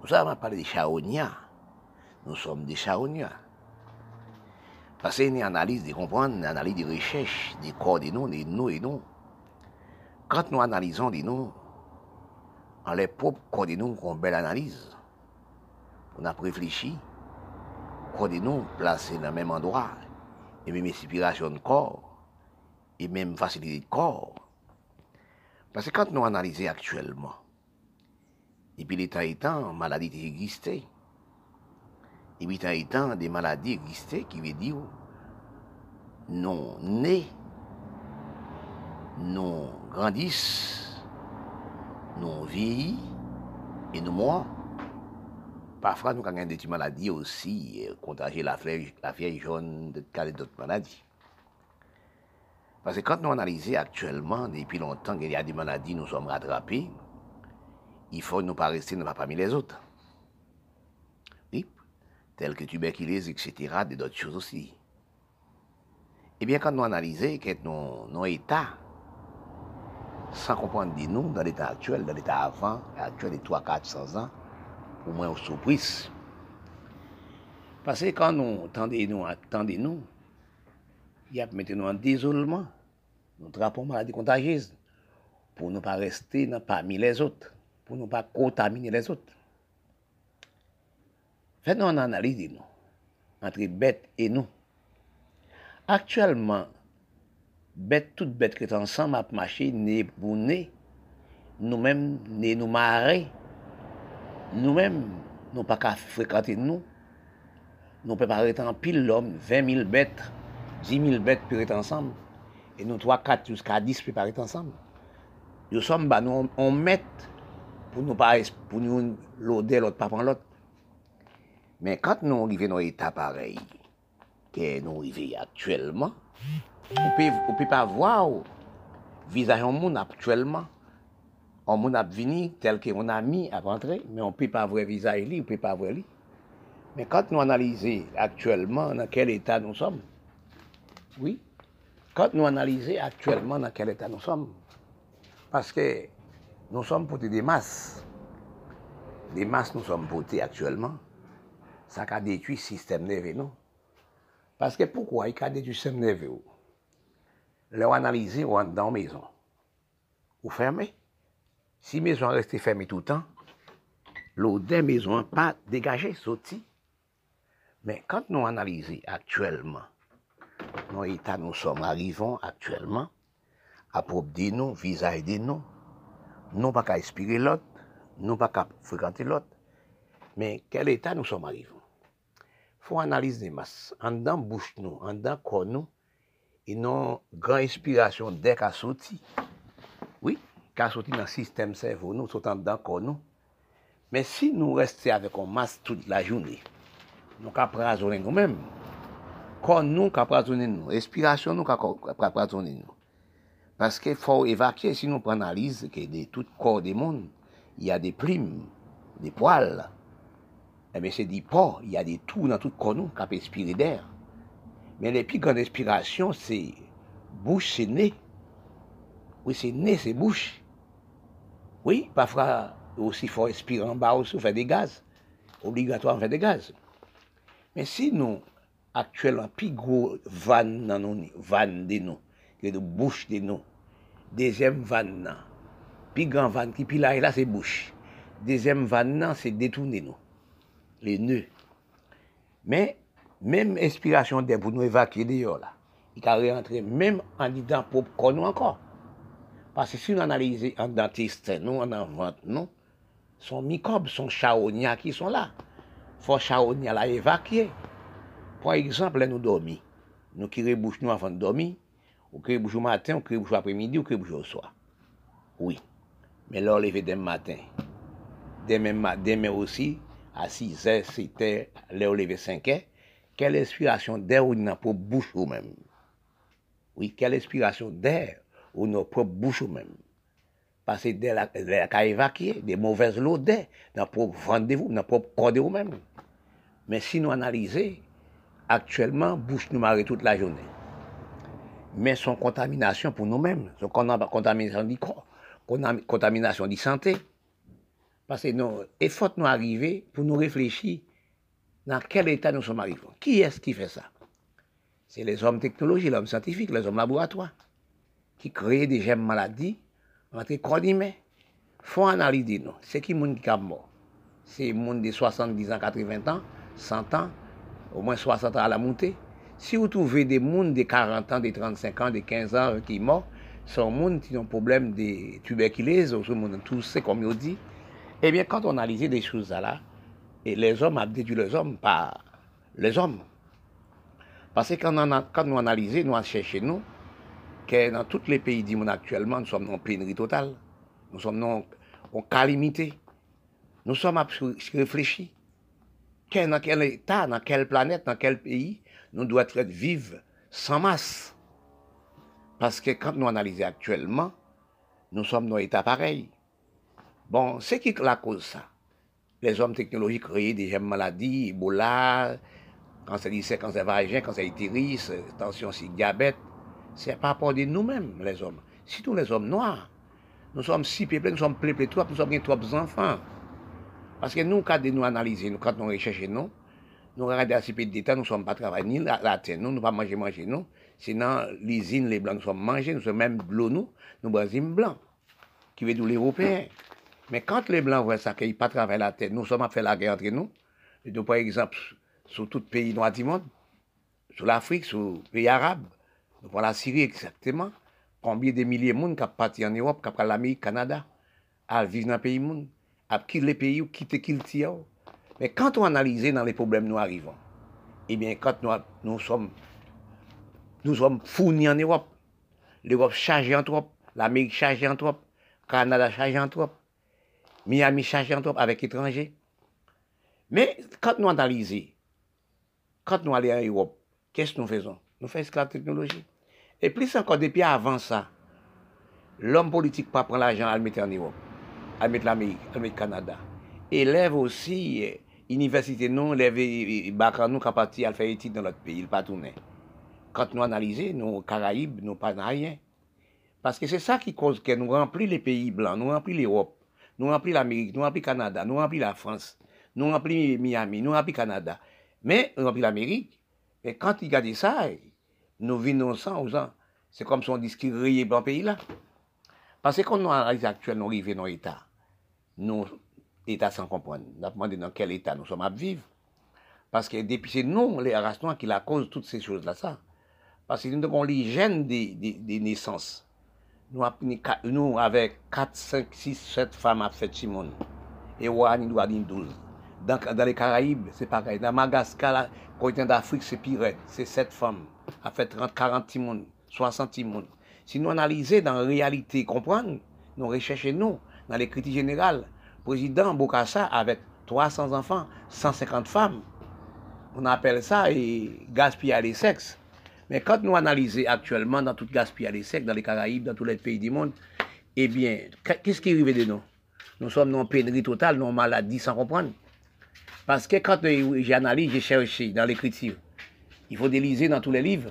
Nous sommes pas parler des charognats, nous sommes des charognats. Parce que une analyse de comprendre, une analyse de recherche des corps de nous, de nous et nous. Quand nous analysons de nous, en les propres corps de nous, une belle analyse on a réfléchi, qu'on nous placer dans le même endroit, et même inspiration de corps, et même facilité de corps. Parce que quand nous analysons actuellement, depuis l'état étant, maladie existait. Et puis, étant, des maladies existaient qui veut dire non nés, non grandissent, non vieillis et nous morts. Parfois, nous avons des maladies aussi, euh, contagier la fièvre, la jaune, d'autres maladies. Parce que quand nous analysons actuellement, depuis longtemps qu'il y a des maladies, nous sommes rattrapés, il faut nous pas rester parmi les autres. Tels que tuberculose, etc., et d'autres choses aussi. Eh bien, quand nous analysons nos, nos états, sans comprendre de nous, dans l'état actuel, dans l'état avant, actuel de 300-400 ans, au moins aux surprises. Parce que quand nous attendez-nous, attendez-nous, il y a maintenant un désolement. Nous trappons maladie contagieuse pour ne pas rester parmi les autres, pour ne pas contaminer les autres. Faites-nous une analyse nous, entre bêtes et nous. Actuellement, bêtes, toutes bêtes qui sont ensemble à marcher, nez pour nez, nous-mêmes, nez nous marrer, nous-mêmes, nous pas qu'à fréquenter nous. Nous arrêter en pile l'homme, 20 000 bêtes, 10 000 bêtes pour être ensemble. Et nous 3, 4 jusqu'à 10 pour être ensemble. Nous sommes, bah, nous, pour nous pas, pour nous l'auder l'autre, pas prendre l'autre. Mais quand nous arrivons dans un état pareil, que nous arrivons actuellement, on ne peut pas voir visage du monde actuellement. On vini tel que mon ami a rentré, mais on ne peut pas voir visage on ne peut pas voir lui. Mais quand nous analysons actuellement dans quel état nous sommes, oui, quand nous analysons actuellement dans quel état nous sommes, parce que nous sommes portés des masses, des masses nous sommes portés sa ka detui sistem neve nou. Paske poukwa yi ka detui sistem neve ou? Le ou analize ou an dan mezon. Ou ferme. Si mezon reste ferme toutan, l'ou den mezon pa degaje soti. Men, kant nou analize aktuelman, nou etan nou som arrivon aktuelman, aprop di nou, vizaj di nou, nou pa ka espire lot, nou pa ka frekante lot, men, kel etan nou som arrivon? Fon analize de mas. An dan bouch nou, an dan kon nou, inon gran inspirasyon dek a soti. Oui, ka soti nan sistem servo nou, soti an dan kon nou. Men si nou reste avek an mas tout la jouni, nou ka prazonen nou menm. Kon nou ka prazonen nou, inspirasyon nou ka prazonen nou. Paske fò evakye, si nou pranalize ke de tout kor de moun, y a de plim, de poal, C'est des porcs, il y a des trous dans tout qui peuvent respirer d'air. Mais les plus grandes respirations, c'est bouche, c'est nez. Oui, c'est nez, c'est bouche. Oui, parfois aussi, il faut respirer en bas aussi, faire des gaz. Obligatoire, faire des gaz. Mais si nous, actuellement, plus gros van dans nous, van de nous, que de bouche de nous, deuxième van, plus grand van qui, puis là, là, c'est bouche. Deuxième van, c'est détourner nous, les nœuds. Mais, même inspiration d'air pour nous évacuer dehors, là, il peut rentrer même en disant pour nous encore. Parce que si nous analysons en dentiste, nous, en vente, nous, sont microbes, sont charognats qui sont là. Il faut charognats là évacuer. Par exemple, nous dormons. Nous qui bouche nous avant de dormir, ou qui bouche au matin, ou qui bouche après-midi, ou qui bouche au soir. Oui. Mais là, lever demain matin. Demain, demain aussi, à 6 h 7 h là, lever 5 h quelle inspiration d'air ou pour bouche ou même? Oui, quelle inspiration d'air ou nos propres bouches même? Parce que la ka évacuer, des mauvaises d'air, dans pour rendez-vous, dans pour corps de vous-même. Mais si nous analysons, actuellement, bouche nous marie toute la journée. Mais son contamination pour nous-mêmes, son contamination du corps, contamination de santé. Parce que nous, il faut nous arriver pour nous réfléchir dans quel état nous sommes arrivés. Qui est-ce qui fait ça? C'est les hommes technologiques, les hommes scientifiques, les hommes laboratoires, qui créent des maladies corps humain. faut analyser nous. C'est qui monde qui est mort? C'est les monde de 70 ans, 80 ans, 100 ans, au moins 60 ans à la montée. Si vous trouvez des monde de 40 ans, de 35 ans, de 15 ans qui sont morts, sont monde qui ont problème de tuberculose, ou tout c'est comme on dit. Eh bien, quand on analyse des choses là, et les hommes ont déduit les hommes par les hommes. Parce que quand, on nous analysons, nous cherchons nous, que dans tous les pays du monde actuellement, nous sommes en pénurie totale. Nous sommes en, calamité. Nous sommes à réfléchir. Dans quel état, dans quelle planète, dans quel pays, nous devons être vivre sans masse? Parce que quand nous analysons actuellement, nous sommes dans un état pareil. Bon, c'est qui la cause ça? Les hommes technologiques créent des maladies, Ebola, cancer du sein, cancer vagin, cancer utérus, tension si diabète. C'est par rapport de nous-mêmes, les hommes. Surtout les hommes noirs. Nous sommes si peuplés, nous sommes peuplés trop, nous sommes trois enfants. Parce que nous, quand nous analysons, quand nous recherchons, nous, nous regardons assez peu d'État, nous ne sommes pas travaillés ni la, terre, nous ne pas manger, manger, nous. Sinon, l'usine, les blancs, nous sommes mangés, nous sommes même blancs, nous, nous blancs, qui veut dire l'Européen. Mais quand les blancs voient ça, qu'ils ne pas travailler la terre, nous sommes à faire la guerre entre nous. Par exemple, sur tout pays noir du monde, sur l'Afrique, sur les pays arabes, nous la Syrie exactement. Combien de milliers de monde qui sont partis en Europe, qui sont l'Amérique, Canada, à vivre dans le pays monde, à quitter les pays ou quitter qui le mais quand on analyse dans les problèmes nous arrivons, eh bien, quand nous, sommes, fournis en Europe, l'Europe chargée en trop, l'Amérique chargée en trop, Canada chargé en trop, Miami chargé en trop avec étrangers. Mais quand nous analysons, quand nous allons en Europe, qu'est-ce que nous faisons? Nous faisons la technologie. Et plus encore, depuis avant ça, l'homme politique pas prendre l'argent à le mettre en Europe, à le mettre l'Amérique, à le mettre Canada. Élève aussi eh, université nous, les nous qui parti à faire études dans notre pays, il pas tourné. Quand nous analysons, nos Caraïbes, nous pas rien. Parce que c'est ça qui cause que nous remplit les pays blancs, nous remplit l'Europe, nous remplit l'Amérique, nous remplit le Canada, nous remplit la France, nous remplit Miami, nous remplit le Canada. Mais nous remplit l'Amérique. Et quand ils regardent ça, nous vivons sans aux ans. C'est comme si on dit qu'il y dans le pays là. Parce que quand nous analysons actuellement, nous arrivons dans l'État, nous État sans comprendre. Nous avons demandé dans quel état nous sommes à vivre. Parce que depuis c'est nous, les races qui la cause toutes ces choses-là. ça. Parce que nous avons l'hygiène des, des, naissances. Nous, avec 4, 5, 6, 7 femmes à fait Simone. Et Wani doit 12. Dans, dans les Caraïbes, c'est pareil. Dans Madagascar, la continent d'Afrique, c'est pire. C'est 7 femmes. À fait 30, 40 Timon, 60 Timon. Si nous analysons dans la réalité, comprendre, nous recherchons nous, dans les critiques générales, président Bokassa avec 300 enfants, 150 femmes. On appelle ça et gaspiller les sexes. Mais quand nous analysons actuellement dans tout gaspillage des sexes, dans les Caraïbes, dans tous les pays du monde, eh bien, qu'est-ce qui arrive de nous? Nous sommes en pénurie totale, non maladie sans comprendre. Parce que quand j'analyse, j'ai cherché dans l'écriture, il faut déliser dans tous les livres,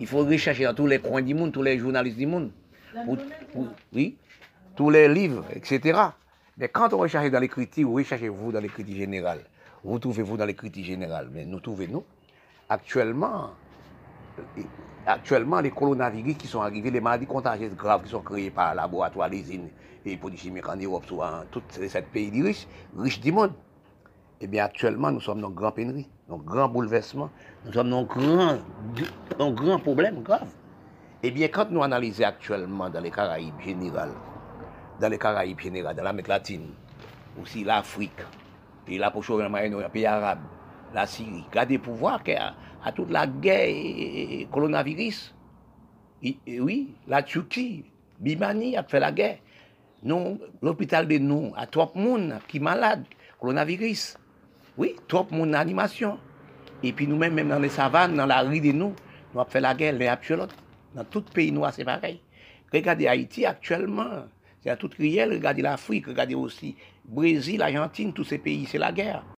il faut rechercher dans tous les coins du monde, tous les journalistes du monde, oui, tous les livres, etc. Mais quand on recherche dans l'écriture, recherchez-vous dans l'écriture générale? Vous trouvez-vous dans l'écriture générale? Mais nous trouvons-nous actuellement, actuellement, les coronavirus qui sont arrivés, les maladies contagieuses graves qui sont créées par le laboratoire, les usines et produits chimiques en Europe, soit en tous ces pays riches, riches du monde. Eh bien, actuellement, nous sommes dans une grande pénurie, dans un grand bouleversement, nous sommes dans un grand, grand problème grave. Eh bien, quand nous analysons actuellement dans les Caraïbes générales, dans les Caraïbes général, dans l'Amérique latine, aussi l'Afrique, puis la Proche-Orient, les pays arabes, la Syrie. Regardez pour voir qu'à à toute la guerre coronavirus, oui, la Turquie, Bimani a fait la guerre. Non, l'hôpital de nous, à trop de monde qui malade, coronavirus. Oui, trop de monde en animation. Et puis nous-mêmes, même dans les savanes, dans la rue de nous, nous avons fait la guerre, les absolues. Dans tout pays noir, c'est pareil. Regardez Haïti actuellement, C'est à tout réel, regardez l'Afrique, regardez aussi Brésil, Argentine, tous ces pays, c'est la guerre.